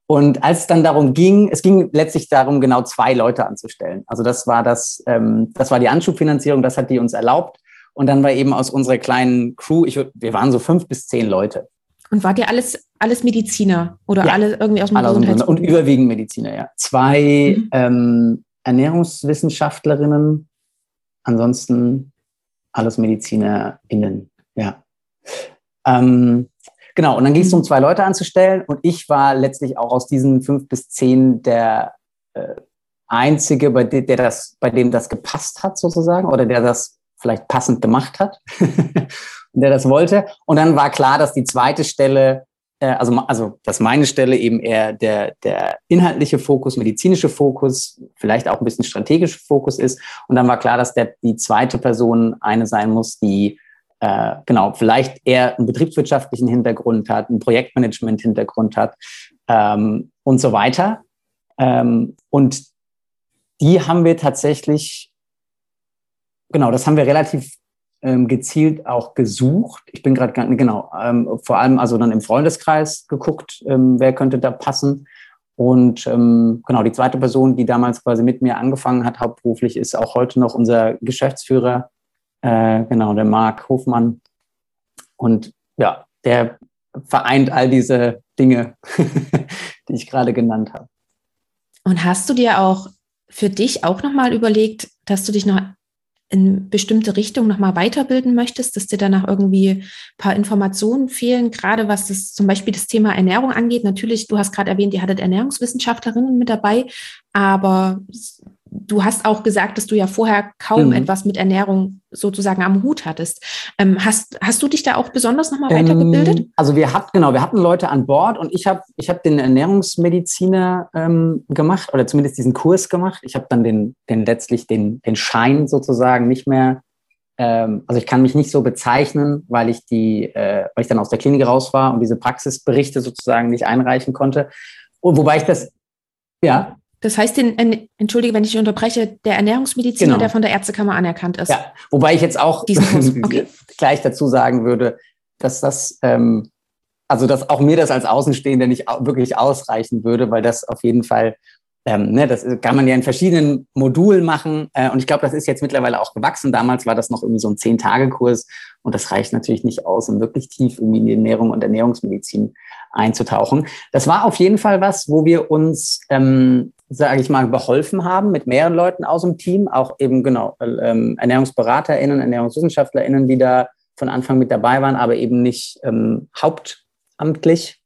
Und als es dann darum ging, es ging letztlich darum, genau zwei Leute anzustellen. Also das war das, ähm, das war die Anschubfinanzierung, das hat die uns erlaubt. Und dann war eben aus unserer kleinen Crew, ich, wir waren so fünf bis zehn Leute. Und wart ihr alles, alles Mediziner oder ja, alle irgendwie aus dem Gesundheitsberuf? Und überwiegend Mediziner, ja. Zwei mhm. ähm, Ernährungswissenschaftlerinnen ansonsten alles MedizinerInnen, ja. Ähm, genau, und dann ging es um zwei Leute anzustellen und ich war letztlich auch aus diesen fünf bis zehn der äh, Einzige, bei, de, der das, bei dem das gepasst hat sozusagen oder der das vielleicht passend gemacht hat und der das wollte. Und dann war klar, dass die zweite Stelle also, also dass meine Stelle eben eher der, der inhaltliche Fokus, medizinische Fokus, vielleicht auch ein bisschen strategische Fokus ist. Und dann war klar, dass der, die zweite Person eine sein muss, die äh, genau vielleicht eher einen betriebswirtschaftlichen Hintergrund hat, einen Projektmanagement-Hintergrund hat ähm, und so weiter. Ähm, und die haben wir tatsächlich, genau, das haben wir relativ ähm, gezielt auch gesucht. Ich bin gerade genau ähm, vor allem also dann im Freundeskreis geguckt, ähm, wer könnte da passen. Und ähm, genau die zweite Person, die damals quasi mit mir angefangen hat hauptberuflich, ist auch heute noch unser Geschäftsführer, äh, genau der Marc Hofmann. Und ja, der vereint all diese Dinge, die ich gerade genannt habe. Und hast du dir auch für dich auch nochmal überlegt, dass du dich noch in bestimmte Richtung nochmal weiterbilden möchtest, dass dir danach irgendwie ein paar Informationen fehlen, gerade was das zum Beispiel das Thema Ernährung angeht. Natürlich, du hast gerade erwähnt, ihr hattet Ernährungswissenschaftlerinnen mit dabei, aber du hast auch gesagt, dass du ja vorher kaum mhm. etwas mit Ernährung sozusagen am Hut hattest. Ähm, hast, hast du dich da auch besonders nochmal ähm, weitergebildet? Also wir hatten, genau, wir hatten Leute an Bord und ich habe ich hab den Ernährungsmediziner ähm, gemacht oder zumindest diesen Kurs gemacht. Ich habe dann den, den letztlich den, den Schein sozusagen nicht mehr, ähm, also ich kann mich nicht so bezeichnen, weil ich die, äh, weil ich dann aus der Klinik raus war und diese Praxisberichte sozusagen nicht einreichen konnte. Und wobei ich das, ja. Das heißt, den, entschuldige, wenn ich unterbreche, der Ernährungsmediziner, genau. der von der Ärztekammer anerkannt ist. Ja, wobei ich jetzt auch okay. gleich dazu sagen würde, dass das, ähm, also dass auch mir das als Außenstehender nicht wirklich ausreichen würde, weil das auf jeden Fall, ähm, ne, das kann man ja in verschiedenen Modulen machen. Äh, und ich glaube, das ist jetzt mittlerweile auch gewachsen. Damals war das noch irgendwie so ein Zehn-Tage-Kurs und das reicht natürlich nicht aus, um wirklich tief irgendwie in die Ernährung und Ernährungsmedizin einzutauchen. Das war auf jeden Fall was, wo wir uns ähm, sage ich mal, beholfen haben mit mehreren Leuten aus dem Team, auch eben genau ähm, ErnährungsberaterInnen, ErnährungswissenschaftlerInnen, die da von Anfang mit dabei waren, aber eben nicht ähm, hauptamtlich.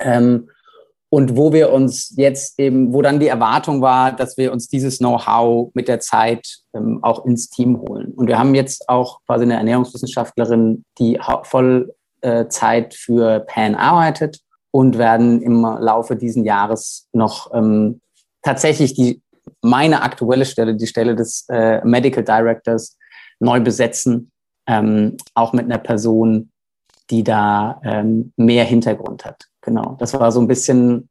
Ähm, und wo wir uns jetzt eben, wo dann die Erwartung war, dass wir uns dieses Know-how mit der Zeit ähm, auch ins Team holen. Und wir haben jetzt auch quasi eine Ernährungswissenschaftlerin, die voll äh, für PAN arbeitet und werden im Laufe dieses Jahres noch ähm, tatsächlich die, meine aktuelle Stelle, die Stelle des äh, Medical Directors, neu besetzen, ähm, auch mit einer Person, die da ähm, mehr Hintergrund hat. Genau, das war so ein bisschen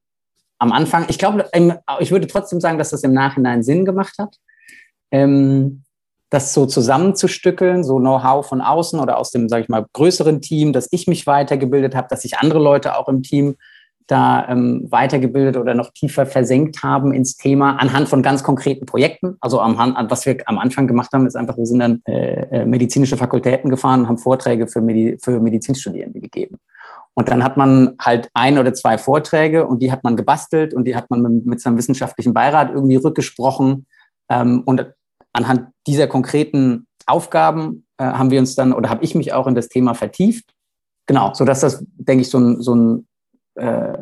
am Anfang. Ich glaube, ich würde trotzdem sagen, dass das im Nachhinein Sinn gemacht hat, ähm, das so zusammenzustückeln, so Know-how von außen oder aus dem, sage ich mal, größeren Team, dass ich mich weitergebildet habe, dass sich andere Leute auch im Team da ähm, weitergebildet oder noch tiefer versenkt haben ins Thema anhand von ganz konkreten Projekten. Also am, was wir am Anfang gemacht haben, ist einfach, wir sind dann äh, äh, medizinische Fakultäten gefahren und haben Vorträge für, Medi für Medizinstudierende gegeben. Und dann hat man halt ein oder zwei Vorträge und die hat man gebastelt und die hat man mit, mit seinem wissenschaftlichen Beirat irgendwie rückgesprochen. Ähm, und anhand dieser konkreten Aufgaben äh, haben wir uns dann oder habe ich mich auch in das Thema vertieft. Genau, so dass das, denke ich, so ein, so ein äh,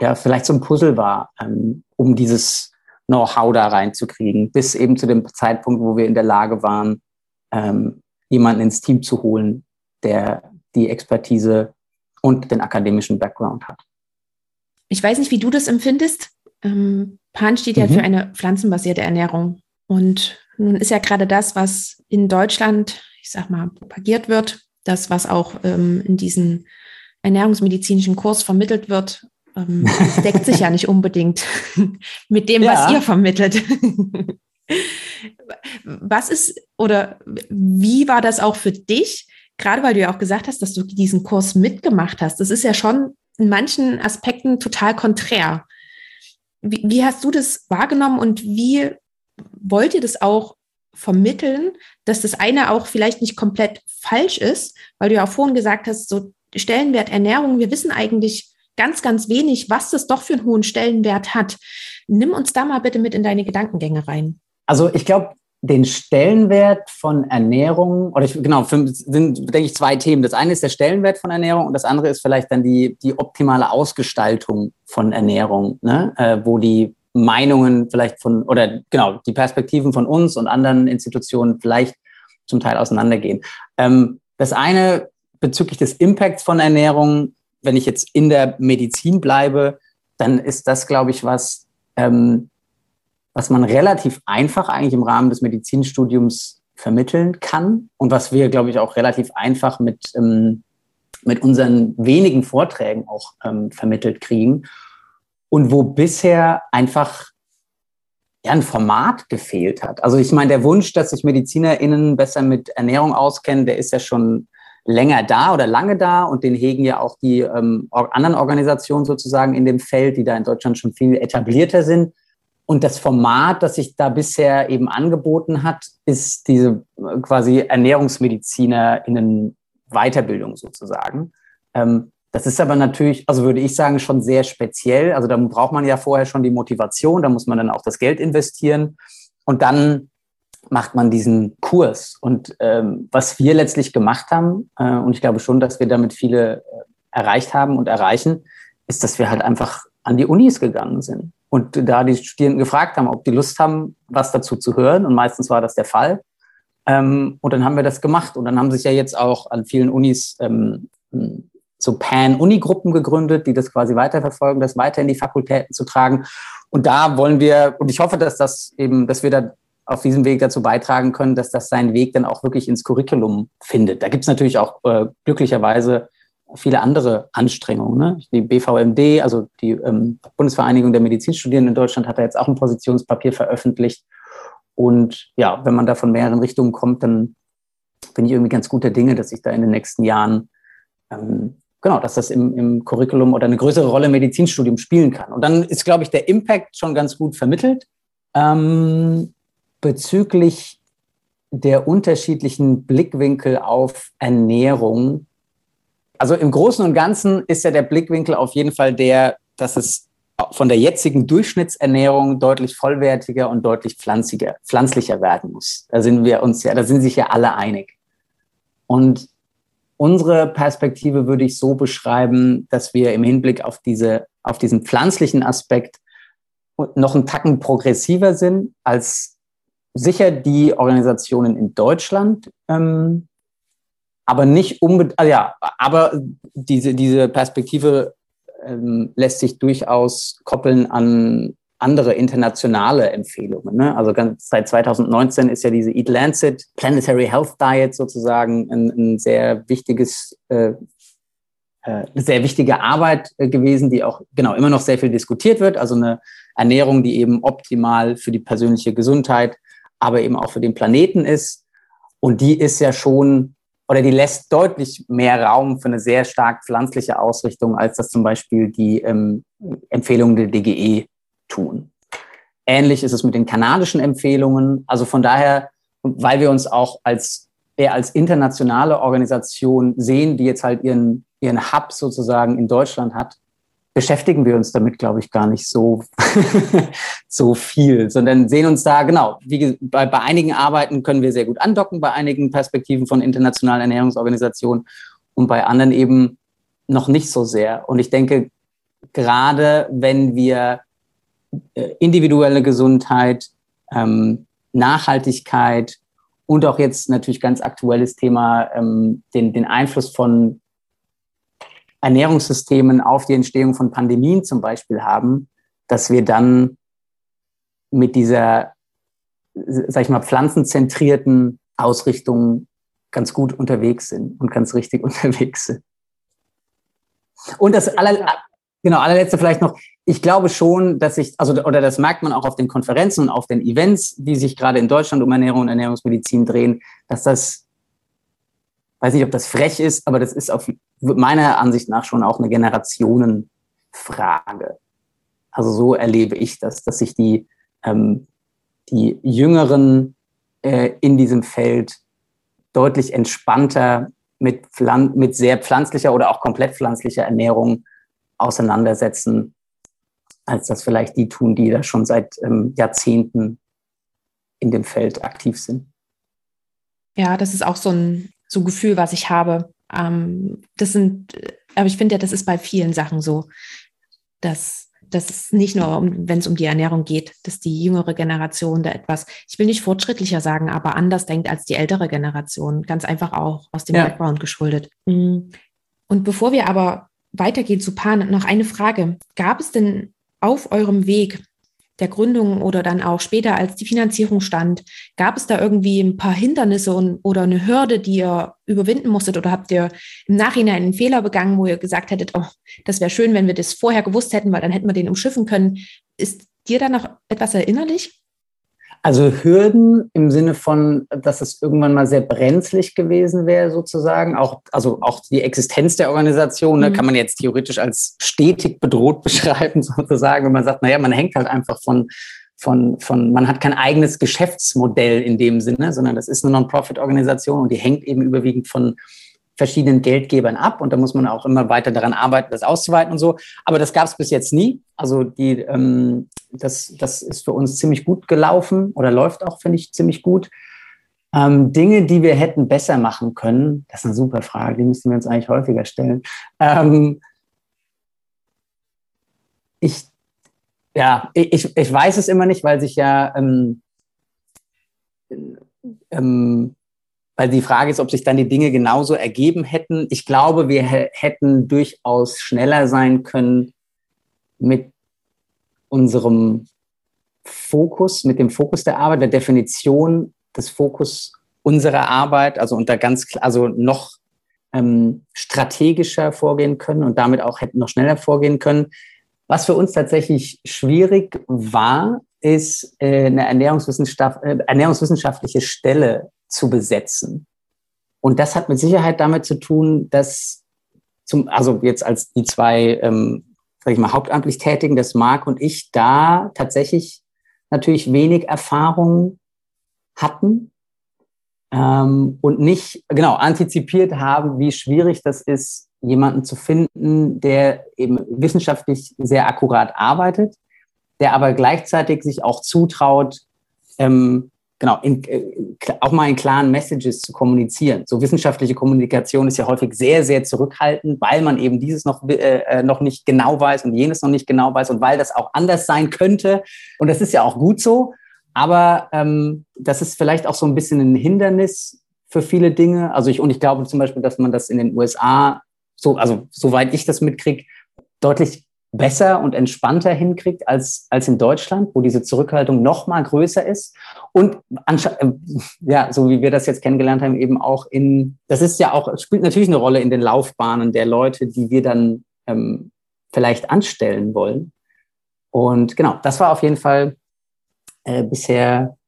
ja, vielleicht so ein Puzzle war, ähm, um dieses Know-how da reinzukriegen, bis eben zu dem Zeitpunkt, wo wir in der Lage waren, ähm, jemanden ins Team zu holen, der die Expertise und den akademischen Background hat. Ich weiß nicht, wie du das empfindest. Ähm, Pan steht ja mhm. für eine pflanzenbasierte Ernährung. Und nun ist ja gerade das, was in Deutschland, ich sag mal, propagiert wird, das, was auch ähm, in diesen ernährungsmedizinischen Kurs vermittelt wird, ähm, deckt sich ja nicht unbedingt mit dem, ja. was ihr vermittelt. was ist oder wie war das auch für dich? Gerade weil du ja auch gesagt hast, dass du diesen Kurs mitgemacht hast. Das ist ja schon in manchen Aspekten total konträr. Wie, wie hast du das wahrgenommen und wie wollt ihr das auch vermitteln, dass das eine auch vielleicht nicht komplett falsch ist, weil du ja auch vorhin gesagt hast, so Stellenwert Ernährung, wir wissen eigentlich ganz, ganz wenig, was das doch für einen hohen Stellenwert hat. Nimm uns da mal bitte mit in deine Gedankengänge rein. Also ich glaube, den Stellenwert von Ernährung, oder ich, genau, sind, denke ich, zwei Themen. Das eine ist der Stellenwert von Ernährung und das andere ist vielleicht dann die, die optimale Ausgestaltung von Ernährung, ne? Äh, wo die Meinungen vielleicht von, oder genau, die Perspektiven von uns und anderen Institutionen vielleicht zum Teil auseinandergehen. Ähm, das eine bezüglich des Impacts von Ernährung, wenn ich jetzt in der Medizin bleibe, dann ist das, glaube ich, was, ähm, was man relativ einfach eigentlich im Rahmen des Medizinstudiums vermitteln kann und was wir, glaube ich, auch relativ einfach mit, ähm, mit unseren wenigen Vorträgen auch ähm, vermittelt kriegen und wo bisher einfach ja, ein Format gefehlt hat. Also ich meine, der Wunsch, dass sich MedizinerInnen besser mit Ernährung auskennen, der ist ja schon länger da oder lange da und den hegen ja auch die ähm, anderen Organisationen sozusagen in dem Feld, die da in Deutschland schon viel etablierter sind. Und das Format, das sich da bisher eben angeboten hat, ist diese äh, quasi ErnährungsmedizinerInnen Weiterbildung sozusagen. Ähm, das ist aber natürlich, also würde ich sagen, schon sehr speziell. Also da braucht man ja vorher schon die Motivation, da muss man dann auch das Geld investieren. Und dann macht man diesen Kurs. Und ähm, was wir letztlich gemacht haben, äh, und ich glaube schon, dass wir damit viele äh, erreicht haben und erreichen, ist, dass wir halt einfach an die Unis gegangen sind und da die Studierenden gefragt haben, ob die Lust haben, was dazu zu hören. Und meistens war das der Fall. Ähm, und dann haben wir das gemacht. Und dann haben sich ja jetzt auch an vielen Unis ähm, so Pan-Uni-Gruppen gegründet, die das quasi weiterverfolgen, das weiter in die Fakultäten zu tragen. Und da wollen wir, und ich hoffe, dass das eben, dass wir da auf diesem Weg dazu beitragen können, dass das seinen Weg dann auch wirklich ins Curriculum findet. Da gibt es natürlich auch äh, glücklicherweise viele andere Anstrengungen. Ne? Die BVMD, also die ähm, Bundesvereinigung der Medizinstudierenden in Deutschland, hat da jetzt auch ein Positionspapier veröffentlicht. Und ja, wenn man da von mehreren Richtungen kommt, dann bin ich irgendwie ganz guter Dinge, dass ich da in den nächsten Jahren, ähm, genau, dass das im, im Curriculum oder eine größere Rolle im Medizinstudium spielen kann. Und dann ist, glaube ich, der Impact schon ganz gut vermittelt. Ähm, bezüglich der unterschiedlichen Blickwinkel auf Ernährung also im Großen und Ganzen ist ja der Blickwinkel auf jeden Fall der, dass es von der jetzigen Durchschnittsernährung deutlich vollwertiger und deutlich pflanziger, pflanzlicher werden muss. Da sind wir uns ja, da sind sich ja alle einig. Und unsere Perspektive würde ich so beschreiben, dass wir im Hinblick auf diese, auf diesen pflanzlichen Aspekt noch einen Tacken progressiver sind als sicher die Organisationen in Deutschland, ähm, aber nicht unbedingt, also ja, aber diese, diese Perspektive ähm, lässt sich durchaus koppeln an andere internationale Empfehlungen. Ne? Also ganz, seit 2019 ist ja diese Eat Lancet Planetary Health Diet sozusagen ein, ein sehr wichtiges, äh, äh, sehr wichtige Arbeit äh, gewesen, die auch genau immer noch sehr viel diskutiert wird. Also eine Ernährung, die eben optimal für die persönliche Gesundheit, aber eben auch für den Planeten ist. Und die ist ja schon oder die lässt deutlich mehr Raum für eine sehr stark pflanzliche Ausrichtung, als das zum Beispiel die ähm, Empfehlungen der DGE tun. Ähnlich ist es mit den kanadischen Empfehlungen. Also von daher, weil wir uns auch als eher als internationale Organisation sehen, die jetzt halt ihren, ihren Hub sozusagen in Deutschland hat, beschäftigen wir uns damit, glaube ich, gar nicht so, so viel, sondern sehen uns da, genau, wie, bei, bei einigen Arbeiten können wir sehr gut andocken, bei einigen Perspektiven von internationalen Ernährungsorganisationen und bei anderen eben noch nicht so sehr. Und ich denke, gerade wenn wir äh, individuelle Gesundheit, ähm, Nachhaltigkeit und auch jetzt natürlich ganz aktuelles Thema, ähm, den, den Einfluss von Ernährungssystemen auf die Entstehung von Pandemien zum Beispiel haben, dass wir dann mit dieser, sag ich mal, pflanzenzentrierten Ausrichtung ganz gut unterwegs sind und ganz richtig unterwegs sind. Und das aller, genau, allerletzte vielleicht noch. Ich glaube schon, dass ich, also, oder das merkt man auch auf den Konferenzen und auf den Events, die sich gerade in Deutschland um Ernährung und Ernährungsmedizin drehen, dass das weiß nicht, ob das frech ist, aber das ist auf meiner Ansicht nach schon auch eine Generationenfrage. Also so erlebe ich das, dass sich die, ähm, die Jüngeren äh, in diesem Feld deutlich entspannter mit, Pflan mit sehr pflanzlicher oder auch komplett pflanzlicher Ernährung auseinandersetzen, als das vielleicht die tun, die da schon seit ähm, Jahrzehnten in dem Feld aktiv sind. Ja, das ist auch so ein so Gefühl, was ich habe. Ähm, das sind, aber ich finde ja, das ist bei vielen Sachen so, dass das ist nicht nur, um, wenn es um die Ernährung geht, dass die jüngere Generation da etwas, ich will nicht fortschrittlicher sagen, aber anders denkt als die ältere Generation. Ganz einfach auch aus dem ja. Background geschuldet. Mhm. Und bevor wir aber weitergehen zu Pan, noch eine Frage. Gab es denn auf eurem Weg der Gründung oder dann auch später, als die Finanzierung stand, gab es da irgendwie ein paar Hindernisse und, oder eine Hürde, die ihr überwinden musstet? Oder habt ihr im Nachhinein einen Fehler begangen, wo ihr gesagt hättet, oh, das wäre schön, wenn wir das vorher gewusst hätten, weil dann hätten wir den umschiffen können? Ist dir da noch etwas erinnerlich? Also Hürden im Sinne von, dass es irgendwann mal sehr brenzlig gewesen wäre, sozusagen. Auch, also auch die Existenz der Organisation ne, mhm. kann man jetzt theoretisch als stetig bedroht beschreiben, sozusagen, wenn man sagt, naja, man hängt halt einfach von, von, von, man hat kein eigenes Geschäftsmodell in dem Sinne, sondern das ist eine Non-Profit-Organisation und die hängt eben überwiegend von, verschiedenen Geldgebern ab und da muss man auch immer weiter daran arbeiten, das auszuweiten und so. Aber das gab es bis jetzt nie. Also die, ähm, das, das ist für uns ziemlich gut gelaufen oder läuft auch, finde ich, ziemlich gut. Ähm, Dinge, die wir hätten besser machen können, das ist eine super Frage, die müssten wir uns eigentlich häufiger stellen. Ähm, ich, ja, ich, ich weiß es immer nicht, weil sich ja, ähm, ähm, weil die Frage ist, ob sich dann die Dinge genauso ergeben hätten. Ich glaube, wir hätten durchaus schneller sein können mit unserem Fokus, mit dem Fokus der Arbeit, der Definition des Fokus unserer Arbeit, also unter ganz, also noch ähm, strategischer vorgehen können und damit auch hätten noch schneller vorgehen können. Was für uns tatsächlich schwierig war, ist äh, eine Ernährungswissenschaft, äh, ernährungswissenschaftliche Stelle zu besetzen. Und das hat mit Sicherheit damit zu tun, dass zum, also jetzt als die zwei, ähm, sag ich mal, hauptamtlich Tätigen, das Marc und ich, da tatsächlich natürlich wenig Erfahrung hatten ähm, und nicht genau antizipiert haben, wie schwierig das ist, jemanden zu finden, der eben wissenschaftlich sehr akkurat arbeitet, der aber gleichzeitig sich auch zutraut, ähm, genau, in, äh, auch mal in klaren Messages zu kommunizieren. So wissenschaftliche Kommunikation ist ja häufig sehr, sehr zurückhaltend, weil man eben dieses noch, äh, äh, noch nicht genau weiß und jenes noch nicht genau weiß und weil das auch anders sein könnte. Und das ist ja auch gut so. Aber ähm, das ist vielleicht auch so ein bisschen ein Hindernis für viele Dinge. Also ich, und ich glaube zum Beispiel, dass man das in den USA, so, also soweit ich das mitkriege, deutlich besser und entspannter hinkriegt als, als in Deutschland, wo diese Zurückhaltung noch mal größer ist. Und äh, ja, so wie wir das jetzt kennengelernt haben, eben auch in, das ist ja auch, spielt natürlich eine Rolle in den Laufbahnen der Leute, die wir dann ähm, vielleicht anstellen wollen. Und genau, das war auf jeden Fall äh, bisher,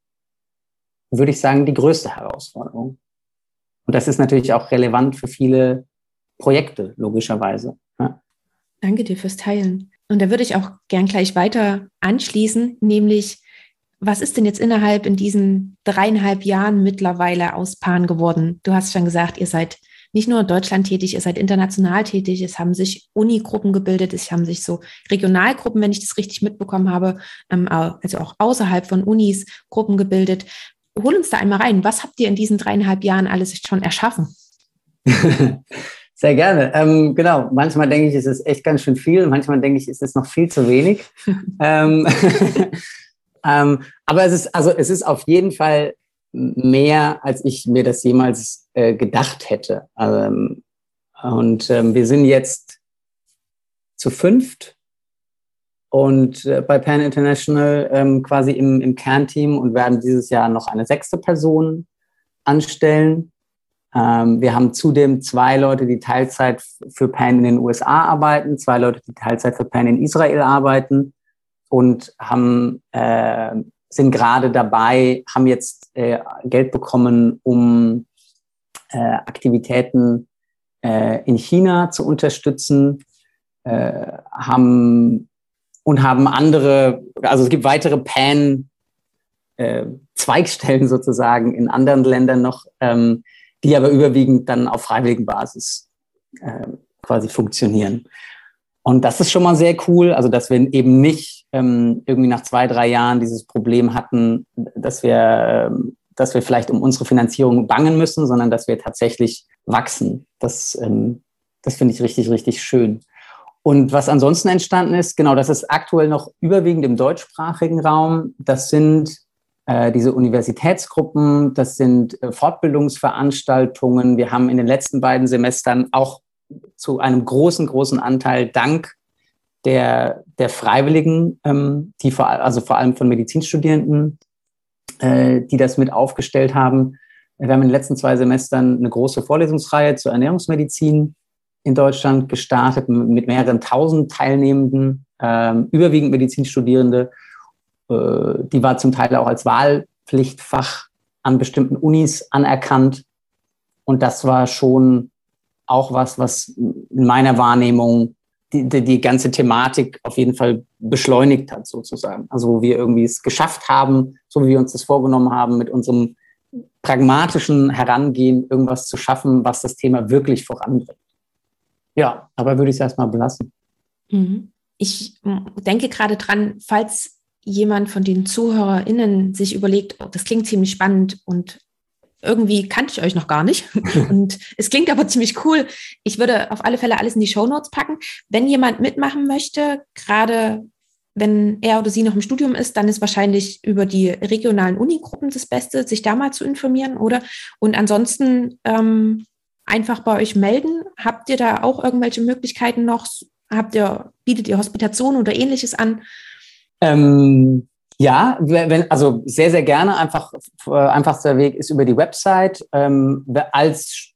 würde ich sagen, die größte Herausforderung. Und das ist natürlich auch relevant für viele Projekte, logischerweise. Danke dir fürs Teilen. Und da würde ich auch gern gleich weiter anschließen, nämlich, was ist denn jetzt innerhalb in diesen dreieinhalb Jahren mittlerweile aus Pan geworden? Du hast schon gesagt, ihr seid nicht nur in Deutschland tätig, ihr seid international tätig, es haben sich Unigruppen gebildet, es haben sich so Regionalgruppen, wenn ich das richtig mitbekommen habe, ähm, also auch außerhalb von Unis Gruppen gebildet. Hol uns da einmal rein. Was habt ihr in diesen dreieinhalb Jahren alles schon erschaffen? Sehr gerne. Ähm, genau, manchmal denke ich, es ist echt ganz schön viel, manchmal denke ich, es ist noch viel zu wenig. ähm, ähm, aber es ist, also es ist auf jeden Fall mehr, als ich mir das jemals äh, gedacht hätte. Ähm, und ähm, wir sind jetzt zu fünft und äh, bei Pan International ähm, quasi im, im Kernteam und werden dieses Jahr noch eine sechste Person anstellen. Ähm, wir haben zudem zwei Leute, die Teilzeit für Pan in den USA arbeiten, zwei Leute, die Teilzeit für Pan in Israel arbeiten und haben äh, sind gerade dabei, haben jetzt äh, Geld bekommen, um äh, Aktivitäten äh, in China zu unterstützen, äh, haben und haben andere, also es gibt weitere Pan äh, Zweigstellen sozusagen in anderen Ländern noch, ähm, die aber überwiegend dann auf freiwilligen Basis äh, quasi funktionieren. Und das ist schon mal sehr cool, also dass wir eben nicht ähm, irgendwie nach zwei, drei Jahren dieses Problem hatten, dass wir, ähm, dass wir vielleicht um unsere Finanzierung bangen müssen, sondern dass wir tatsächlich wachsen. Das, ähm, das finde ich richtig, richtig schön. Und was ansonsten entstanden ist, genau, das ist aktuell noch überwiegend im deutschsprachigen Raum. Das sind äh, diese Universitätsgruppen, das sind äh, Fortbildungsveranstaltungen. Wir haben in den letzten beiden Semestern auch zu einem großen, großen Anteil dank der, der Freiwilligen, ähm, die vor, also vor allem von Medizinstudierenden, äh, die das mit aufgestellt haben. Wir haben in den letzten zwei Semestern eine große Vorlesungsreihe zur Ernährungsmedizin in Deutschland gestartet mit mehreren tausend Teilnehmenden, ähm, überwiegend Medizinstudierende. Äh, die war zum Teil auch als Wahlpflichtfach an bestimmten Unis anerkannt. Und das war schon auch was, was in meiner Wahrnehmung die, die, die ganze Thematik auf jeden Fall beschleunigt hat, sozusagen. Also wo wir irgendwie es geschafft haben, so wie wir uns das vorgenommen haben, mit unserem pragmatischen Herangehen irgendwas zu schaffen, was das Thema wirklich voranbringt. Ja, aber würde ich es erstmal belassen. Mhm. Ich denke gerade dran, falls jemand von den ZuhörerInnen sich überlegt, oh, das klingt ziemlich spannend und irgendwie kannte ich euch noch gar nicht. Und es klingt aber ziemlich cool. Ich würde auf alle Fälle alles in die Show Notes packen. Wenn jemand mitmachen möchte, gerade wenn er oder sie noch im Studium ist, dann ist wahrscheinlich über die regionalen Unigruppen das Beste, sich da mal zu informieren, oder? Und ansonsten ähm, einfach bei euch melden. Habt ihr da auch irgendwelche Möglichkeiten noch? Habt ihr, bietet ihr Hospitation oder ähnliches an? Ähm, ja, wenn, also sehr, sehr gerne. Einfach, äh, einfachster Weg ist über die Website. Ähm, als,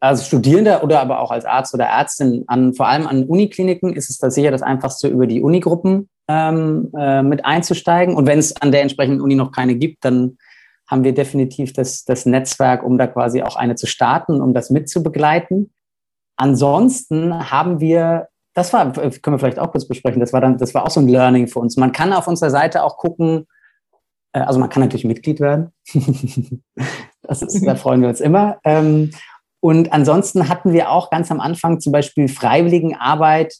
als Studierender oder aber auch als Arzt oder Ärztin an, vor allem an Unikliniken ist es da sicher das einfachste über die Unigruppen ähm, äh, mit einzusteigen. Und wenn es an der entsprechenden Uni noch keine gibt, dann haben wir definitiv das, das Netzwerk, um da quasi auch eine zu starten, um das mitzubegleiten. Ansonsten haben wir das war, können wir vielleicht auch kurz besprechen, das war dann, das war auch so ein Learning für uns. Man kann auf unserer Seite auch gucken, äh, also man kann natürlich Mitglied werden. das ist, da freuen wir uns immer. Ähm, und ansonsten hatten wir auch ganz am Anfang zum Beispiel Freiwilligenarbeit.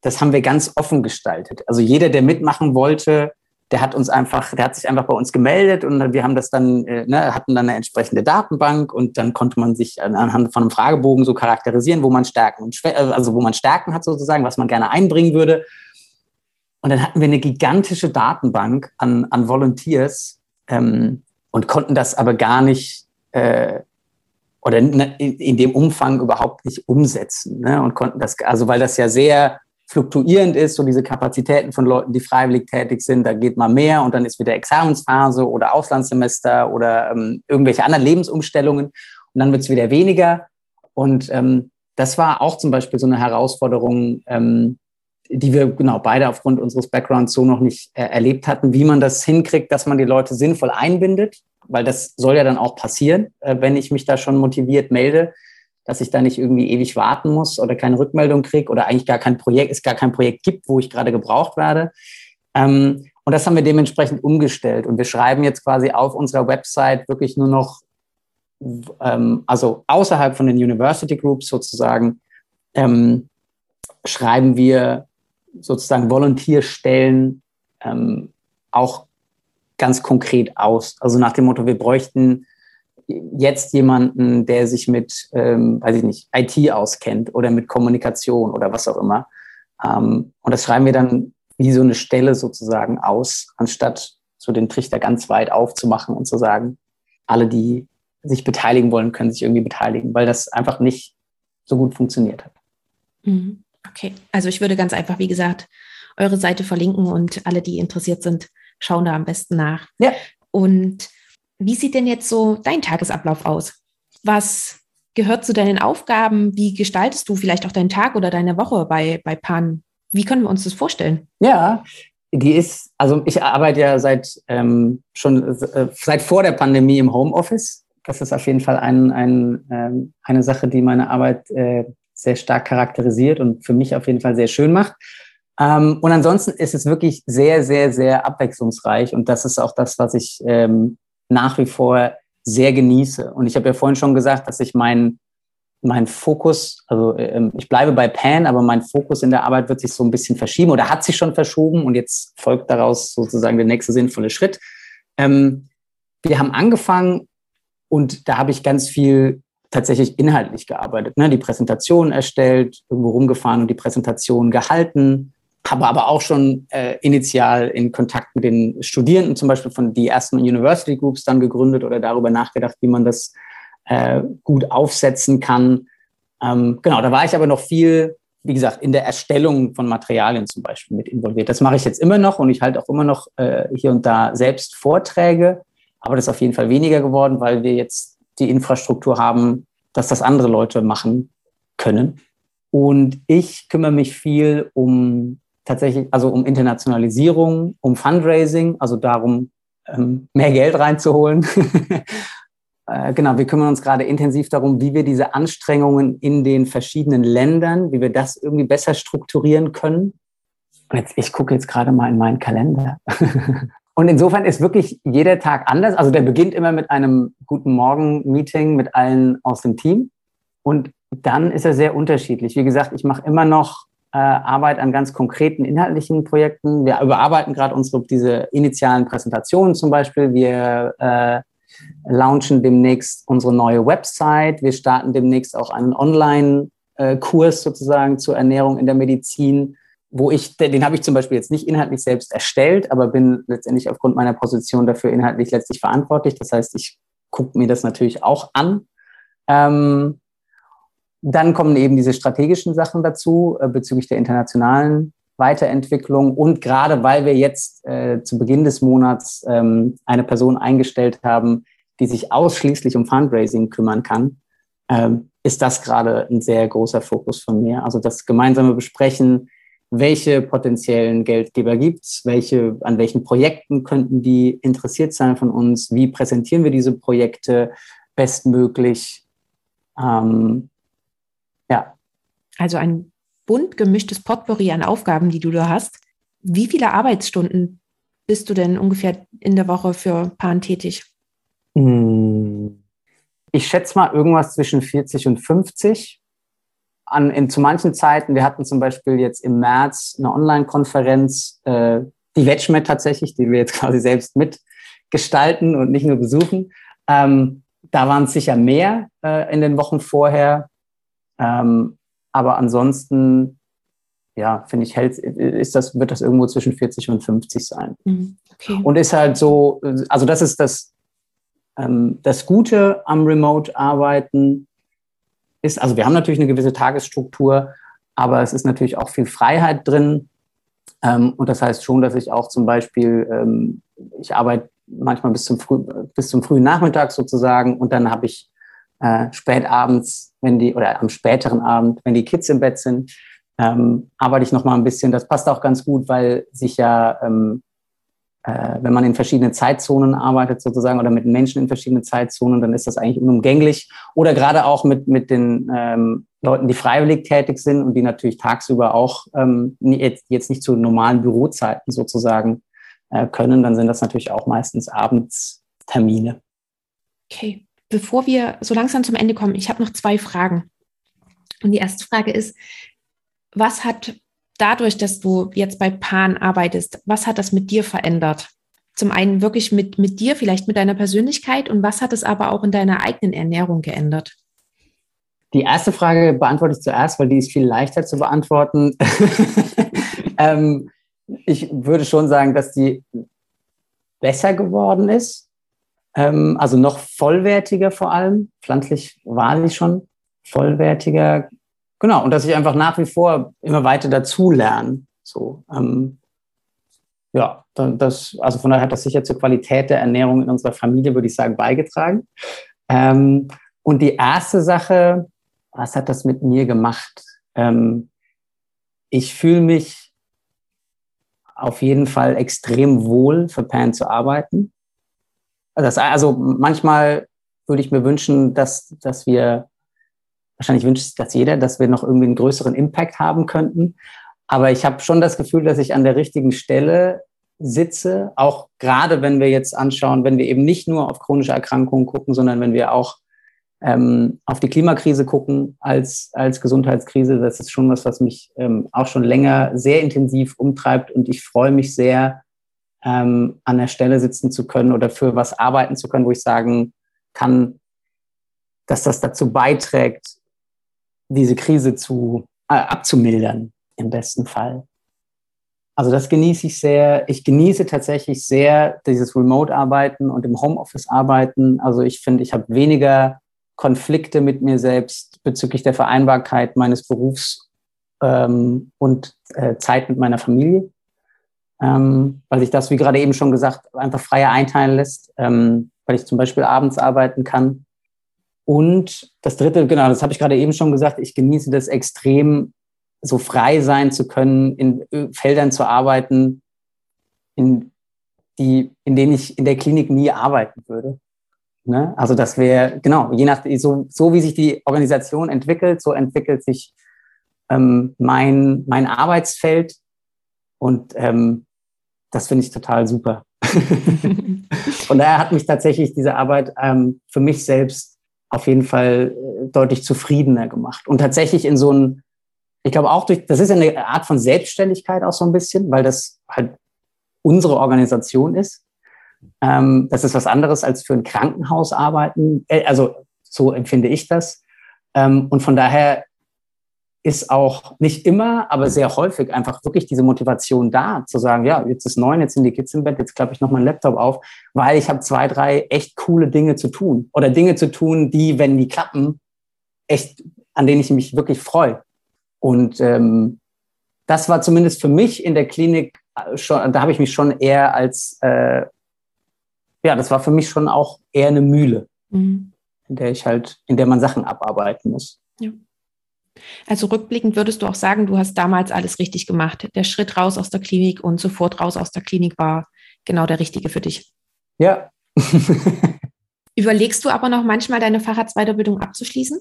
Das haben wir ganz offen gestaltet. Also jeder, der mitmachen wollte, der hat uns einfach, der hat sich einfach bei uns gemeldet und wir haben das dann, äh, ne, hatten dann eine entsprechende Datenbank und dann konnte man sich anhand von einem Fragebogen so charakterisieren, wo man Stärken und Schwä äh, also wo man Stärken hat sozusagen, was man gerne einbringen würde. Und dann hatten wir eine gigantische Datenbank an, an Volunteers ähm, und konnten das aber gar nicht äh, oder in, in, dem Umfang überhaupt nicht umsetzen. Ne? Und konnten das, also weil das ja sehr fluktuierend ist, so diese Kapazitäten von Leuten, die freiwillig tätig sind, da geht mal mehr und dann ist wieder Examensphase oder Auslandssemester oder ähm, irgendwelche anderen Lebensumstellungen und dann wird es wieder weniger. Und ähm, das war auch zum Beispiel so eine Herausforderung, ähm, die wir genau beide aufgrund unseres Backgrounds so noch nicht äh, erlebt hatten, wie man das hinkriegt, dass man die Leute sinnvoll einbindet, weil das soll ja dann auch passieren, äh, wenn ich mich da schon motiviert melde dass ich da nicht irgendwie ewig warten muss oder keine Rückmeldung kriege oder eigentlich gar kein Projekt, es gar kein Projekt gibt, wo ich gerade gebraucht werde. Ähm, und das haben wir dementsprechend umgestellt. Und wir schreiben jetzt quasi auf unserer Website wirklich nur noch, ähm, also außerhalb von den University Groups sozusagen, ähm, schreiben wir sozusagen Volontierstellen ähm, auch ganz konkret aus. Also nach dem Motto, wir bräuchten jetzt jemanden, der sich mit, ähm, weiß ich nicht, IT auskennt oder mit Kommunikation oder was auch immer. Ähm, und das schreiben wir dann wie so eine Stelle sozusagen aus, anstatt so den Trichter ganz weit aufzumachen und zu sagen, alle, die sich beteiligen wollen, können sich irgendwie beteiligen, weil das einfach nicht so gut funktioniert hat. Mhm. Okay, also ich würde ganz einfach, wie gesagt, eure Seite verlinken und alle, die interessiert sind, schauen da am besten nach. Ja. Und wie sieht denn jetzt so dein Tagesablauf aus? Was gehört zu deinen Aufgaben? Wie gestaltest du vielleicht auch deinen Tag oder deine Woche bei, bei PAN? Wie können wir uns das vorstellen? Ja, die ist, also ich arbeite ja seit ähm, schon äh, seit vor der Pandemie im Homeoffice. Das ist auf jeden Fall ein, ein, ähm, eine Sache, die meine Arbeit äh, sehr stark charakterisiert und für mich auf jeden Fall sehr schön macht. Ähm, und ansonsten ist es wirklich sehr, sehr, sehr abwechslungsreich und das ist auch das, was ich ähm, nach wie vor sehr genieße. Und ich habe ja vorhin schon gesagt, dass ich meinen mein Fokus, also ähm, ich bleibe bei Pan, aber mein Fokus in der Arbeit wird sich so ein bisschen verschieben oder hat sich schon verschoben und jetzt folgt daraus sozusagen der nächste sinnvolle Schritt. Ähm, wir haben angefangen und da habe ich ganz viel tatsächlich inhaltlich gearbeitet. Ne? Die Präsentation erstellt, irgendwo rumgefahren und die Präsentation gehalten, habe aber auch schon äh, initial in Kontakt mit den Studierenden, zum Beispiel von die ersten University Groups dann gegründet oder darüber nachgedacht, wie man das äh, gut aufsetzen kann. Ähm, genau, da war ich aber noch viel, wie gesagt, in der Erstellung von Materialien zum Beispiel mit involviert. Das mache ich jetzt immer noch und ich halte auch immer noch äh, hier und da selbst Vorträge, aber das ist auf jeden Fall weniger geworden, weil wir jetzt die Infrastruktur haben, dass das andere Leute machen können. Und ich kümmere mich viel um tatsächlich, also um Internationalisierung, um Fundraising, also darum, ähm, mehr Geld reinzuholen. äh, genau, wir kümmern uns gerade intensiv darum, wie wir diese Anstrengungen in den verschiedenen Ländern, wie wir das irgendwie besser strukturieren können. Jetzt, ich gucke jetzt gerade mal in meinen Kalender. Und insofern ist wirklich jeder Tag anders. Also der beginnt immer mit einem guten Morgen-Meeting mit allen aus dem Team. Und dann ist er sehr unterschiedlich. Wie gesagt, ich mache immer noch äh, Arbeit an ganz konkreten inhaltlichen Projekten. Wir überarbeiten gerade unsere diese initialen Präsentationen zum Beispiel. Wir äh, launchen demnächst unsere neue Website. Wir starten demnächst auch einen Online-Kurs sozusagen zur Ernährung in der Medizin, wo ich, den habe ich zum Beispiel jetzt nicht inhaltlich selbst erstellt, aber bin letztendlich aufgrund meiner Position dafür inhaltlich letztlich verantwortlich. Das heißt, ich gucke mir das natürlich auch an. Ähm, dann kommen eben diese strategischen Sachen dazu äh, bezüglich der internationalen Weiterentwicklung und gerade weil wir jetzt äh, zu Beginn des Monats ähm, eine Person eingestellt haben, die sich ausschließlich um Fundraising kümmern kann, ähm, ist das gerade ein sehr großer Fokus von mir. Also das gemeinsame Besprechen, welche potenziellen Geldgeber gibt's, welche, an welchen Projekten könnten die interessiert sein von uns, wie präsentieren wir diese Projekte bestmöglich. Ähm. Also ein bunt gemischtes Potpourri an Aufgaben, die du da hast. Wie viele Arbeitsstunden bist du denn ungefähr in der Woche für Pan tätig? Hm. Ich schätze mal irgendwas zwischen 40 und 50. An, in, zu manchen Zeiten, wir hatten zum Beispiel jetzt im März eine Online-Konferenz, äh, die WetchMed tatsächlich, die wir jetzt quasi selbst mitgestalten und nicht nur besuchen. Ähm, da waren es sicher mehr äh, in den Wochen vorher. Ähm, aber ansonsten, ja, finde ich, hält, ist das, wird das irgendwo zwischen 40 und 50 sein. Mhm, okay. Und ist halt so, also das ist das, ähm, das Gute am Remote-Arbeiten ist, also wir haben natürlich eine gewisse Tagesstruktur, aber es ist natürlich auch viel Freiheit drin. Ähm, und das heißt schon, dass ich auch zum Beispiel, ähm, ich arbeite manchmal bis zum, früh, bis zum frühen Nachmittag sozusagen und dann habe ich äh, spät abends, wenn die, oder am späteren Abend, wenn die Kids im Bett sind, ähm, arbeite ich noch mal ein bisschen. Das passt auch ganz gut, weil sich ja, ähm, äh, wenn man in verschiedenen Zeitzonen arbeitet sozusagen oder mit Menschen in verschiedenen Zeitzonen, dann ist das eigentlich unumgänglich. Oder gerade auch mit, mit den ähm, Leuten, die freiwillig tätig sind und die natürlich tagsüber auch ähm, jetzt, jetzt nicht zu normalen Bürozeiten sozusagen äh, können, dann sind das natürlich auch meistens Abendstermine. Okay bevor wir so langsam zum Ende kommen, ich habe noch zwei Fragen. Und die erste Frage ist, was hat dadurch, dass du jetzt bei Pan arbeitest, was hat das mit dir verändert? Zum einen wirklich mit, mit dir, vielleicht mit deiner Persönlichkeit und was hat es aber auch in deiner eigenen Ernährung geändert? Die erste Frage beantworte ich zuerst, weil die ist viel leichter zu beantworten. ähm, ich würde schon sagen, dass die besser geworden ist ähm, also noch vollwertiger vor allem, pflanzlich wahrlich schon vollwertiger. Genau, und dass ich einfach nach wie vor immer weiter dazu lerne. So, ähm, ja, das, also von daher hat das sicher zur Qualität der Ernährung in unserer Familie, würde ich sagen, beigetragen. Ähm, und die erste Sache, was hat das mit mir gemacht? Ähm, ich fühle mich auf jeden Fall extrem wohl, für Pan zu arbeiten. Das, also manchmal würde ich mir wünschen, dass, dass wir, wahrscheinlich wünscht sich das jeder, dass wir noch irgendwie einen größeren Impact haben könnten. Aber ich habe schon das Gefühl, dass ich an der richtigen Stelle sitze, auch gerade wenn wir jetzt anschauen, wenn wir eben nicht nur auf chronische Erkrankungen gucken, sondern wenn wir auch ähm, auf die Klimakrise gucken als, als Gesundheitskrise. Das ist schon was, was mich ähm, auch schon länger sehr intensiv umtreibt und ich freue mich sehr, ähm, an der Stelle sitzen zu können oder für was arbeiten zu können, wo ich sagen kann, dass das dazu beiträgt, diese Krise zu, äh, abzumildern, im besten Fall. Also das genieße ich sehr. Ich genieße tatsächlich sehr dieses Remote-Arbeiten und im Homeoffice-Arbeiten. Also ich finde, ich habe weniger Konflikte mit mir selbst bezüglich der Vereinbarkeit meines Berufs ähm, und äh, Zeit mit meiner Familie ähm, weil sich das, wie gerade eben schon gesagt, einfach freier einteilen lässt, ähm, weil ich zum Beispiel abends arbeiten kann. Und das Dritte, genau, das habe ich gerade eben schon gesagt, ich genieße das extrem, so frei sein zu können, in Feldern zu arbeiten, in, die, in denen ich in der Klinik nie arbeiten würde. Ne? Also das wäre, genau, je nach, so, so wie sich die Organisation entwickelt, so entwickelt sich ähm, mein, mein Arbeitsfeld. Und ähm, das finde ich total super. Von daher hat mich tatsächlich diese Arbeit ähm, für mich selbst auf jeden Fall äh, deutlich zufriedener gemacht. Und tatsächlich in so ein, ich glaube auch durch, das ist eine Art von Selbstständigkeit auch so ein bisschen, weil das halt unsere Organisation ist. Ähm, das ist was anderes als für ein Krankenhaus arbeiten. Äh, also so empfinde ich das. Ähm, und von daher ist auch nicht immer, aber sehr häufig einfach wirklich diese Motivation da, zu sagen, ja, jetzt ist neun, jetzt sind die Kids im Bett, jetzt klappe ich noch meinen Laptop auf, weil ich habe zwei, drei echt coole Dinge zu tun oder Dinge zu tun, die, wenn die klappen, echt, an denen ich mich wirklich freue. Und ähm, das war zumindest für mich in der Klinik äh, schon, da habe ich mich schon eher als, äh, ja, das war für mich schon auch eher eine Mühle, mhm. in der ich halt, in der man Sachen abarbeiten muss. Also rückblickend würdest du auch sagen, du hast damals alles richtig gemacht. Der Schritt raus aus der Klinik und sofort raus aus der Klinik war genau der richtige für dich. Ja. Überlegst du aber noch manchmal deine Fahrradsweiterbildung abzuschließen?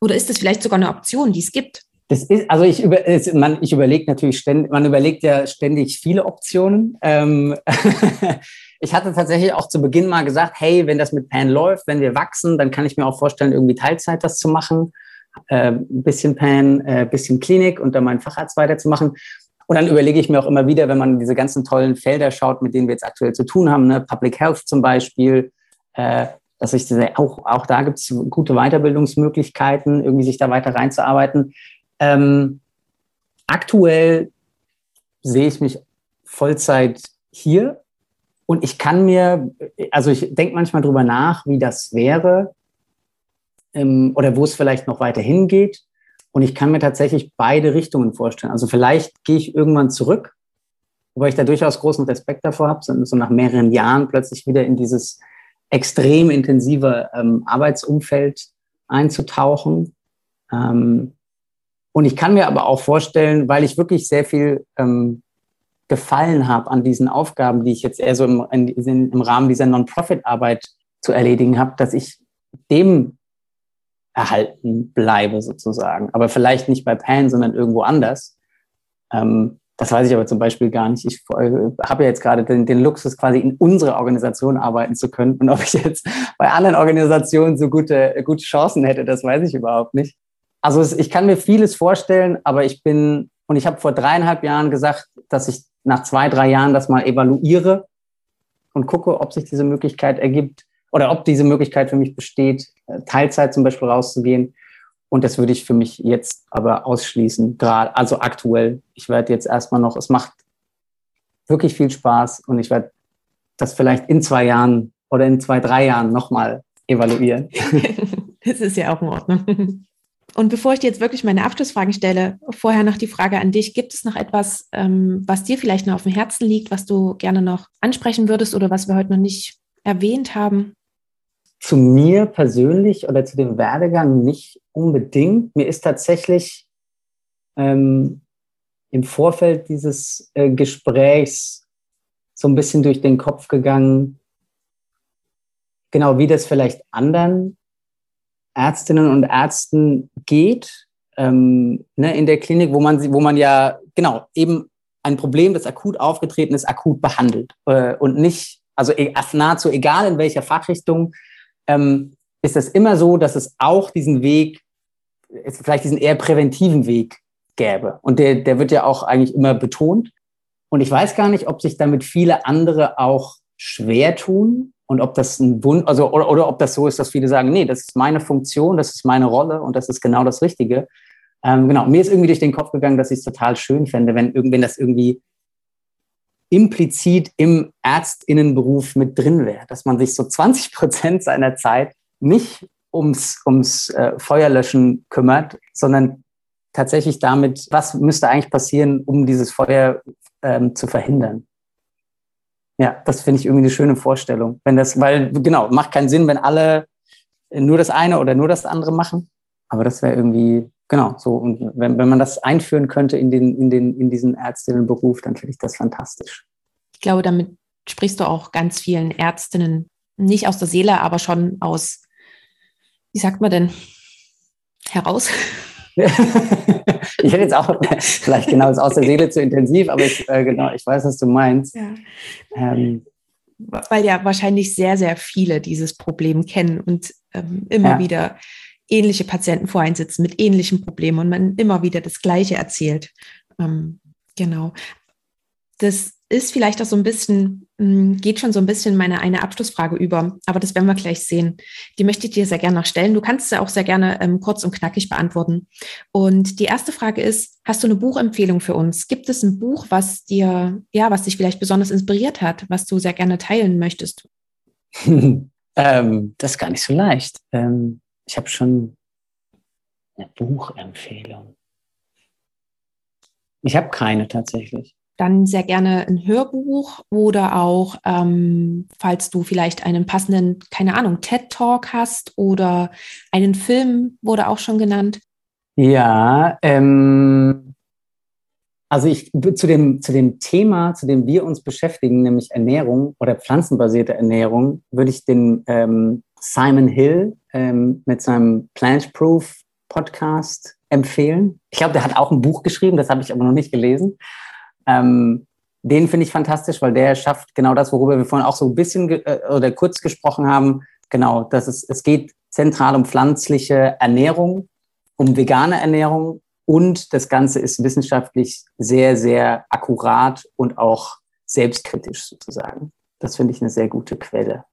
Oder ist das vielleicht sogar eine Option, die es gibt? Das ist, also ich, über, man, ich überlege natürlich ständig, man überlegt ja ständig viele Optionen. Ähm, ich hatte tatsächlich auch zu Beginn mal gesagt, hey, wenn das mit Pan läuft, wenn wir wachsen, dann kann ich mir auch vorstellen, irgendwie Teilzeit das zu machen äh, ein bisschen Pan, äh, bisschen Klinik und dann meinen Facharzt weiterzumachen. Und dann überlege ich mir auch immer wieder, wenn man diese ganzen tollen Felder schaut, mit denen wir jetzt aktuell zu tun haben, ne, Public Health zum Beispiel, äh, dass ich auch, auch da gibt es gute Weiterbildungsmöglichkeiten, irgendwie sich da weiter reinzuarbeiten. Ähm, aktuell sehe ich mich Vollzeit hier und ich kann mir, also ich denke manchmal drüber nach, wie das wäre, ähm, oder wo es vielleicht noch weiter hingeht. Und ich kann mir tatsächlich beide Richtungen vorstellen. Also vielleicht gehe ich irgendwann zurück, wobei ich da durchaus großen Respekt davor habe, so nach mehreren Jahren plötzlich wieder in dieses extrem intensive ähm, Arbeitsumfeld einzutauchen. Ähm, und ich kann mir aber auch vorstellen, weil ich wirklich sehr viel ähm, gefallen habe an diesen Aufgaben, die ich jetzt eher so im, in, im Rahmen dieser Non-Profit-Arbeit zu erledigen habe, dass ich dem erhalten bleibe sozusagen. Aber vielleicht nicht bei Pan, sondern irgendwo anders. Ähm, das weiß ich aber zum Beispiel gar nicht. Ich äh, habe ja jetzt gerade den, den, Luxus, quasi in unserer Organisation arbeiten zu können. Und ob ich jetzt bei anderen Organisationen so gute, gute Chancen hätte, das weiß ich überhaupt nicht. Also es, ich kann mir vieles vorstellen, aber ich bin, und ich habe vor dreieinhalb Jahren gesagt, dass ich nach zwei, drei Jahren das mal evaluiere und gucke, ob sich diese Möglichkeit ergibt oder ob diese Möglichkeit für mich besteht, Teilzeit zum Beispiel rauszugehen. Und das würde ich für mich jetzt aber ausschließen, gerade, also aktuell. Ich werde jetzt erstmal noch, es macht wirklich viel Spaß und ich werde das vielleicht in zwei Jahren oder in zwei, drei Jahren nochmal evaluieren. das ist ja auch in Ordnung. Und bevor ich dir jetzt wirklich meine Abschlussfragen stelle, vorher noch die Frage an dich. Gibt es noch etwas, ähm, was dir vielleicht noch auf dem Herzen liegt, was du gerne noch ansprechen würdest oder was wir heute noch nicht erwähnt haben? Zu mir persönlich oder zu dem Werdegang nicht unbedingt. Mir ist tatsächlich ähm, im Vorfeld dieses äh, Gesprächs so ein bisschen durch den Kopf gegangen, genau wie das vielleicht anderen Ärztinnen und Ärzten geht ähm, ne, in der Klinik, wo man, wo man ja genau eben ein Problem, das akut aufgetreten ist, akut behandelt äh, und nicht, also e, nahezu egal in welcher Fachrichtung, ähm, ist es immer so, dass es auch diesen Weg, vielleicht diesen eher präventiven Weg gäbe. Und der, der wird ja auch eigentlich immer betont. Und ich weiß gar nicht, ob sich damit viele andere auch schwer tun und ob das ein Wund, also oder, oder ob das so ist, dass viele sagen, nee, das ist meine Funktion, das ist meine Rolle und das ist genau das Richtige. Ähm, genau, mir ist irgendwie durch den Kopf gegangen, dass ich es total schön fände, wenn, wenn das irgendwie implizit im Ärztinnenberuf mit drin wäre, dass man sich so 20 Prozent seiner Zeit nicht ums, ums äh, Feuerlöschen kümmert, sondern tatsächlich damit, was müsste eigentlich passieren, um dieses Feuer ähm, zu verhindern. Ja, das finde ich irgendwie eine schöne Vorstellung. Wenn das, weil, genau, macht keinen Sinn, wenn alle nur das eine oder nur das andere machen. Aber das wäre irgendwie genau, so. Und wenn, wenn man das einführen könnte in, den, in, den, in diesen Ärztinnenberuf, dann finde ich das fantastisch. Ich glaube, damit sprichst du auch ganz vielen Ärztinnen nicht aus der Seele, aber schon aus, wie sagt man denn, heraus. ich hätte jetzt auch vielleicht genau aus der Seele zu intensiv, aber ich, äh, genau, ich weiß, was du meinst. Ja. Ähm, weil ja wahrscheinlich sehr, sehr viele dieses Problem kennen und ähm, immer ja. wieder ähnliche Patienten vor einen sitzen mit ähnlichen Problemen und man immer wieder das Gleiche erzählt. Ähm, genau. Das ist vielleicht auch so ein bisschen, hm, geht schon so ein bisschen meine eine Abschlussfrage über, aber das werden wir gleich sehen. Die möchte ich dir sehr gerne noch stellen. Du kannst sie auch sehr gerne ähm, kurz und knackig beantworten. Und die erste Frage ist, hast du eine Buchempfehlung für uns? Gibt es ein Buch, was dir, ja, was dich vielleicht besonders inspiriert hat, was du sehr gerne teilen möchtest? ähm, das ist gar nicht so leicht. Ähm, ich habe schon eine Buchempfehlung. Ich habe keine tatsächlich dann sehr gerne ein Hörbuch oder auch, ähm, falls du vielleicht einen passenden, keine Ahnung, TED-Talk hast oder einen Film, wurde auch schon genannt. Ja, ähm, also ich zu dem, zu dem Thema, zu dem wir uns beschäftigen, nämlich Ernährung oder pflanzenbasierte Ernährung, würde ich den ähm, Simon Hill ähm, mit seinem Plant Proof Podcast empfehlen. Ich glaube, der hat auch ein Buch geschrieben, das habe ich aber noch nicht gelesen. Ähm, den finde ich fantastisch, weil der schafft genau das, worüber wir vorhin auch so ein bisschen äh, oder kurz gesprochen haben. Genau, dass es, es geht zentral um pflanzliche Ernährung, um vegane Ernährung und das Ganze ist wissenschaftlich sehr, sehr akkurat und auch selbstkritisch sozusagen. Das finde ich eine sehr gute Quelle.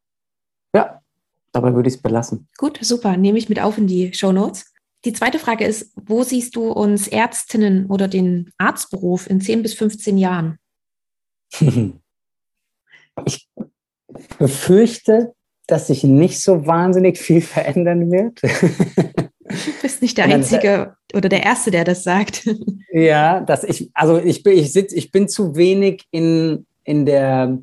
Ja, dabei würde ich es belassen. Gut, super. Nehme ich mit auf in die Show Notes. Die zweite Frage ist, wo siehst du uns Ärztinnen oder den Arztberuf in 10 bis 15 Jahren? Ich befürchte, dass sich nicht so wahnsinnig viel verändern wird. Du bist nicht der Einzige oder der Erste, der das sagt. Ja, dass ich, also ich bin, ich sitz, ich bin zu wenig in, in der,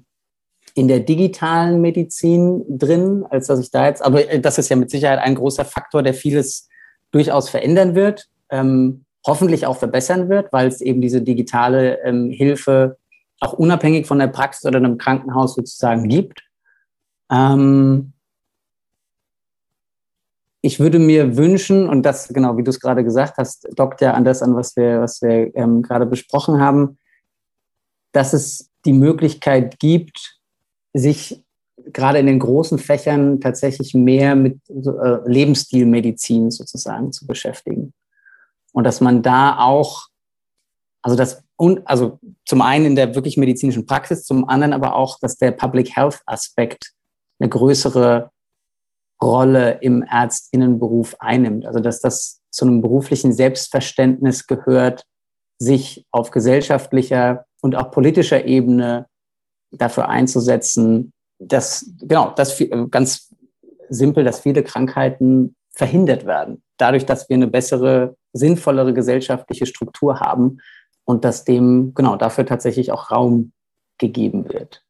in der digitalen Medizin drin, als dass ich da jetzt, aber das ist ja mit Sicherheit ein großer Faktor, der vieles durchaus verändern wird, ähm, hoffentlich auch verbessern wird, weil es eben diese digitale ähm, Hilfe auch unabhängig von der Praxis oder einem Krankenhaus sozusagen gibt. Ähm, ich würde mir wünschen, und das genau, wie du es gerade gesagt hast, dockt ja an das an, was wir, was wir ähm, gerade besprochen haben, dass es die Möglichkeit gibt, sich gerade in den großen Fächern tatsächlich mehr mit äh, Lebensstilmedizin sozusagen zu beschäftigen. Und dass man da auch, also das, und, also zum einen in der wirklich medizinischen Praxis, zum anderen aber auch, dass der Public Health Aspekt eine größere Rolle im Ärztinnenberuf einnimmt. Also dass das zu einem beruflichen Selbstverständnis gehört, sich auf gesellschaftlicher und auch politischer Ebene dafür einzusetzen, dass, genau, dass ganz simpel, dass viele Krankheiten verhindert werden. Dadurch, dass wir eine bessere, sinnvollere gesellschaftliche Struktur haben und dass dem, genau, dafür tatsächlich auch Raum gegeben wird.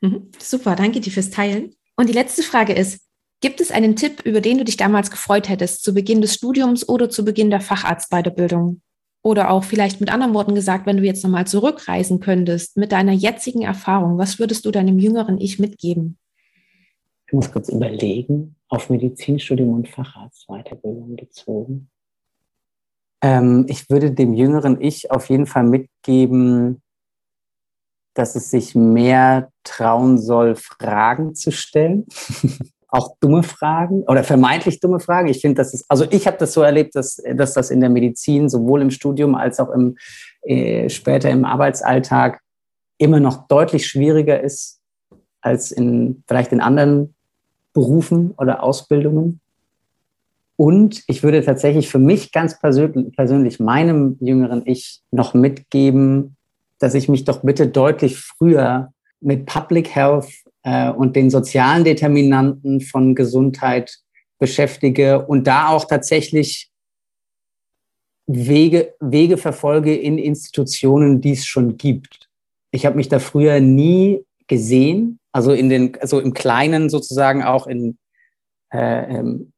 Mhm, super, danke dir fürs Teilen. Und die letzte Frage ist, gibt es einen Tipp, über den du dich damals gefreut hättest, zu Beginn des Studiums oder zu Beginn der Facharztweiterbildung? Oder auch vielleicht mit anderen Worten gesagt, wenn du jetzt nochmal zurückreisen könntest mit deiner jetzigen Erfahrung, was würdest du deinem jüngeren Ich mitgeben? Ich muss kurz überlegen, auf Medizinstudium und Facharztweiterbildung bezogen. Ähm, ich würde dem jüngeren Ich auf jeden Fall mitgeben, dass es sich mehr trauen soll, Fragen zu stellen. auch dumme Fragen oder vermeintlich dumme Fragen. Ich finde, das ist, also ich habe das so erlebt, dass, dass das in der Medizin sowohl im Studium als auch im, äh, später im Arbeitsalltag immer noch deutlich schwieriger ist als in vielleicht in anderen Berufen oder Ausbildungen. Und ich würde tatsächlich für mich ganz persönlich, persönlich meinem jüngeren Ich noch mitgeben, dass ich mich doch bitte deutlich früher mit Public Health äh, und den sozialen Determinanten von Gesundheit beschäftige und da auch tatsächlich Wege, Wege verfolge in Institutionen, die es schon gibt. Ich habe mich da früher nie gesehen, also in den, also im Kleinen sozusagen auch in, äh, ähm,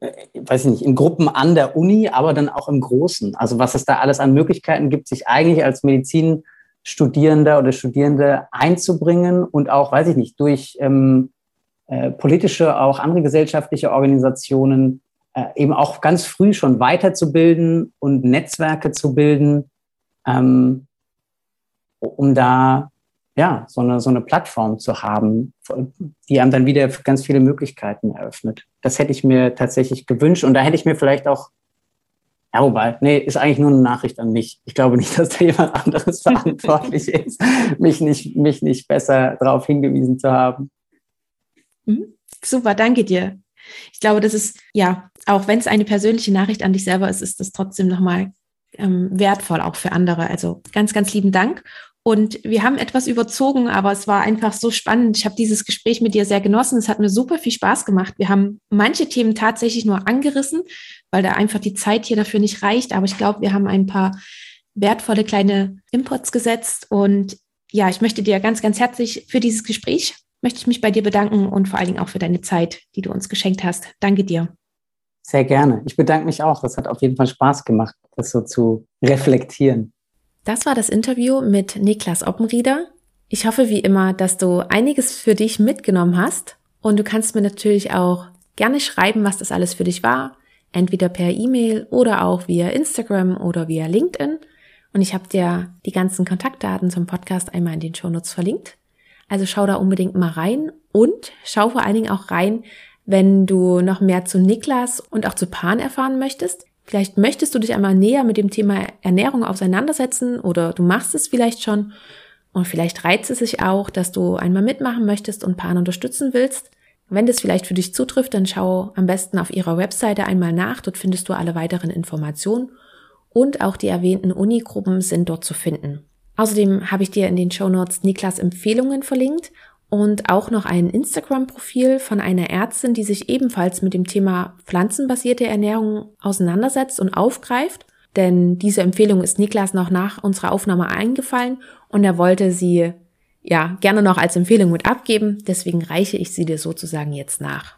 äh, weiß ich nicht, in Gruppen an der Uni, aber dann auch im Großen. Also was es da alles an Möglichkeiten gibt, sich eigentlich als Medizin Studierender oder Studierende einzubringen und auch, weiß ich nicht, durch ähm, äh, politische, auch andere gesellschaftliche Organisationen äh, eben auch ganz früh schon weiterzubilden und Netzwerke zu bilden, ähm, um da ja, so eine, so eine Plattform zu haben, die einem dann wieder ganz viele Möglichkeiten eröffnet. Das hätte ich mir tatsächlich gewünscht und da hätte ich mir vielleicht auch, ja, wobei, nee, ist eigentlich nur eine Nachricht an mich. Ich glaube nicht, dass da jemand anderes verantwortlich ist, mich nicht, mich nicht besser darauf hingewiesen zu haben. Mhm. Super, danke dir. Ich glaube, das ist, ja, auch wenn es eine persönliche Nachricht an dich selber ist, ist das trotzdem nochmal ähm, wertvoll auch für andere. Also ganz, ganz lieben Dank. Und wir haben etwas überzogen, aber es war einfach so spannend. Ich habe dieses Gespräch mit dir sehr genossen. Es hat mir super viel Spaß gemacht. Wir haben manche Themen tatsächlich nur angerissen, weil da einfach die Zeit hier dafür nicht reicht. Aber ich glaube, wir haben ein paar wertvolle kleine Imports gesetzt. Und ja, ich möchte dir ganz, ganz herzlich für dieses Gespräch, möchte ich mich bei dir bedanken und vor allen Dingen auch für deine Zeit, die du uns geschenkt hast. Danke dir. Sehr gerne. Ich bedanke mich auch. Das hat auf jeden Fall Spaß gemacht, das so zu reflektieren. Das war das Interview mit Niklas Oppenrieder. Ich hoffe wie immer, dass du einiges für dich mitgenommen hast und du kannst mir natürlich auch gerne schreiben, was das alles für dich war, entweder per E-Mail oder auch via Instagram oder via LinkedIn. Und ich habe dir die ganzen Kontaktdaten zum Podcast einmal in den Shownotes verlinkt. Also schau da unbedingt mal rein und schau vor allen Dingen auch rein, wenn du noch mehr zu Niklas und auch zu Pan erfahren möchtest. Vielleicht möchtest du dich einmal näher mit dem Thema Ernährung auseinandersetzen oder du machst es vielleicht schon und vielleicht reizt es sich auch, dass du einmal mitmachen möchtest und Pan unterstützen willst. Wenn das vielleicht für dich zutrifft, dann schau am besten auf ihrer Webseite einmal nach. Dort findest du alle weiteren Informationen und auch die erwähnten Unigruppen sind dort zu finden. Außerdem habe ich dir in den Show Notes Niklas Empfehlungen verlinkt und auch noch ein Instagram-Profil von einer Ärztin, die sich ebenfalls mit dem Thema pflanzenbasierte Ernährung auseinandersetzt und aufgreift. Denn diese Empfehlung ist Niklas noch nach unserer Aufnahme eingefallen und er wollte sie ja gerne noch als Empfehlung mit abgeben. Deswegen reiche ich sie dir sozusagen jetzt nach.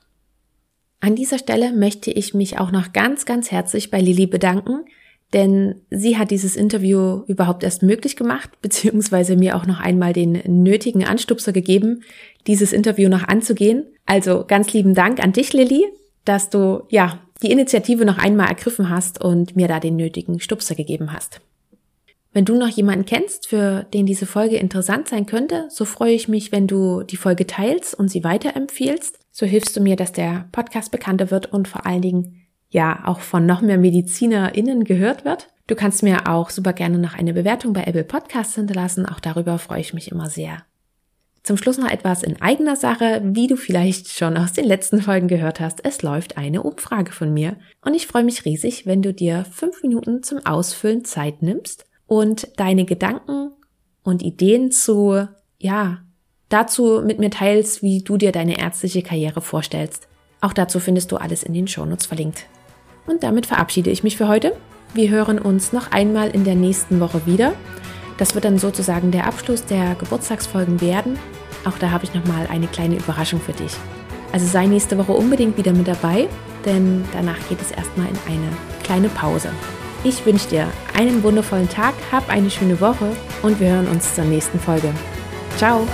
An dieser Stelle möchte ich mich auch noch ganz, ganz herzlich bei Lilly bedanken, denn sie hat dieses Interview überhaupt erst möglich gemacht, beziehungsweise mir auch noch einmal den nötigen Anstupser gegeben, dieses Interview noch anzugehen. Also ganz lieben Dank an dich, Lilly, dass du, ja, die Initiative noch einmal ergriffen hast und mir da den nötigen Stupser gegeben hast. Wenn du noch jemanden kennst, für den diese Folge interessant sein könnte, so freue ich mich, wenn du die Folge teilst und sie weiterempfiehlst. So hilfst du mir, dass der Podcast bekannter wird und vor allen Dingen ja auch von noch mehr MedizinerInnen gehört wird. Du kannst mir auch super gerne noch eine Bewertung bei Apple Podcasts hinterlassen. Auch darüber freue ich mich immer sehr. Zum Schluss noch etwas in eigener Sache. Wie du vielleicht schon aus den letzten Folgen gehört hast, es läuft eine Umfrage von mir. Und ich freue mich riesig, wenn du dir fünf Minuten zum Ausfüllen Zeit nimmst und deine Gedanken und Ideen zu, ja, dazu mit mir teilst, wie du dir deine ärztliche Karriere vorstellst. Auch dazu findest du alles in den Shownotes verlinkt. Und damit verabschiede ich mich für heute. Wir hören uns noch einmal in der nächsten Woche wieder. Das wird dann sozusagen der Abschluss der Geburtstagsfolgen werden. Auch da habe ich nochmal eine kleine Überraschung für dich. Also sei nächste Woche unbedingt wieder mit dabei, denn danach geht es erstmal in eine kleine Pause. Ich wünsche dir einen wundervollen Tag, hab eine schöne Woche und wir hören uns zur nächsten Folge. Ciao!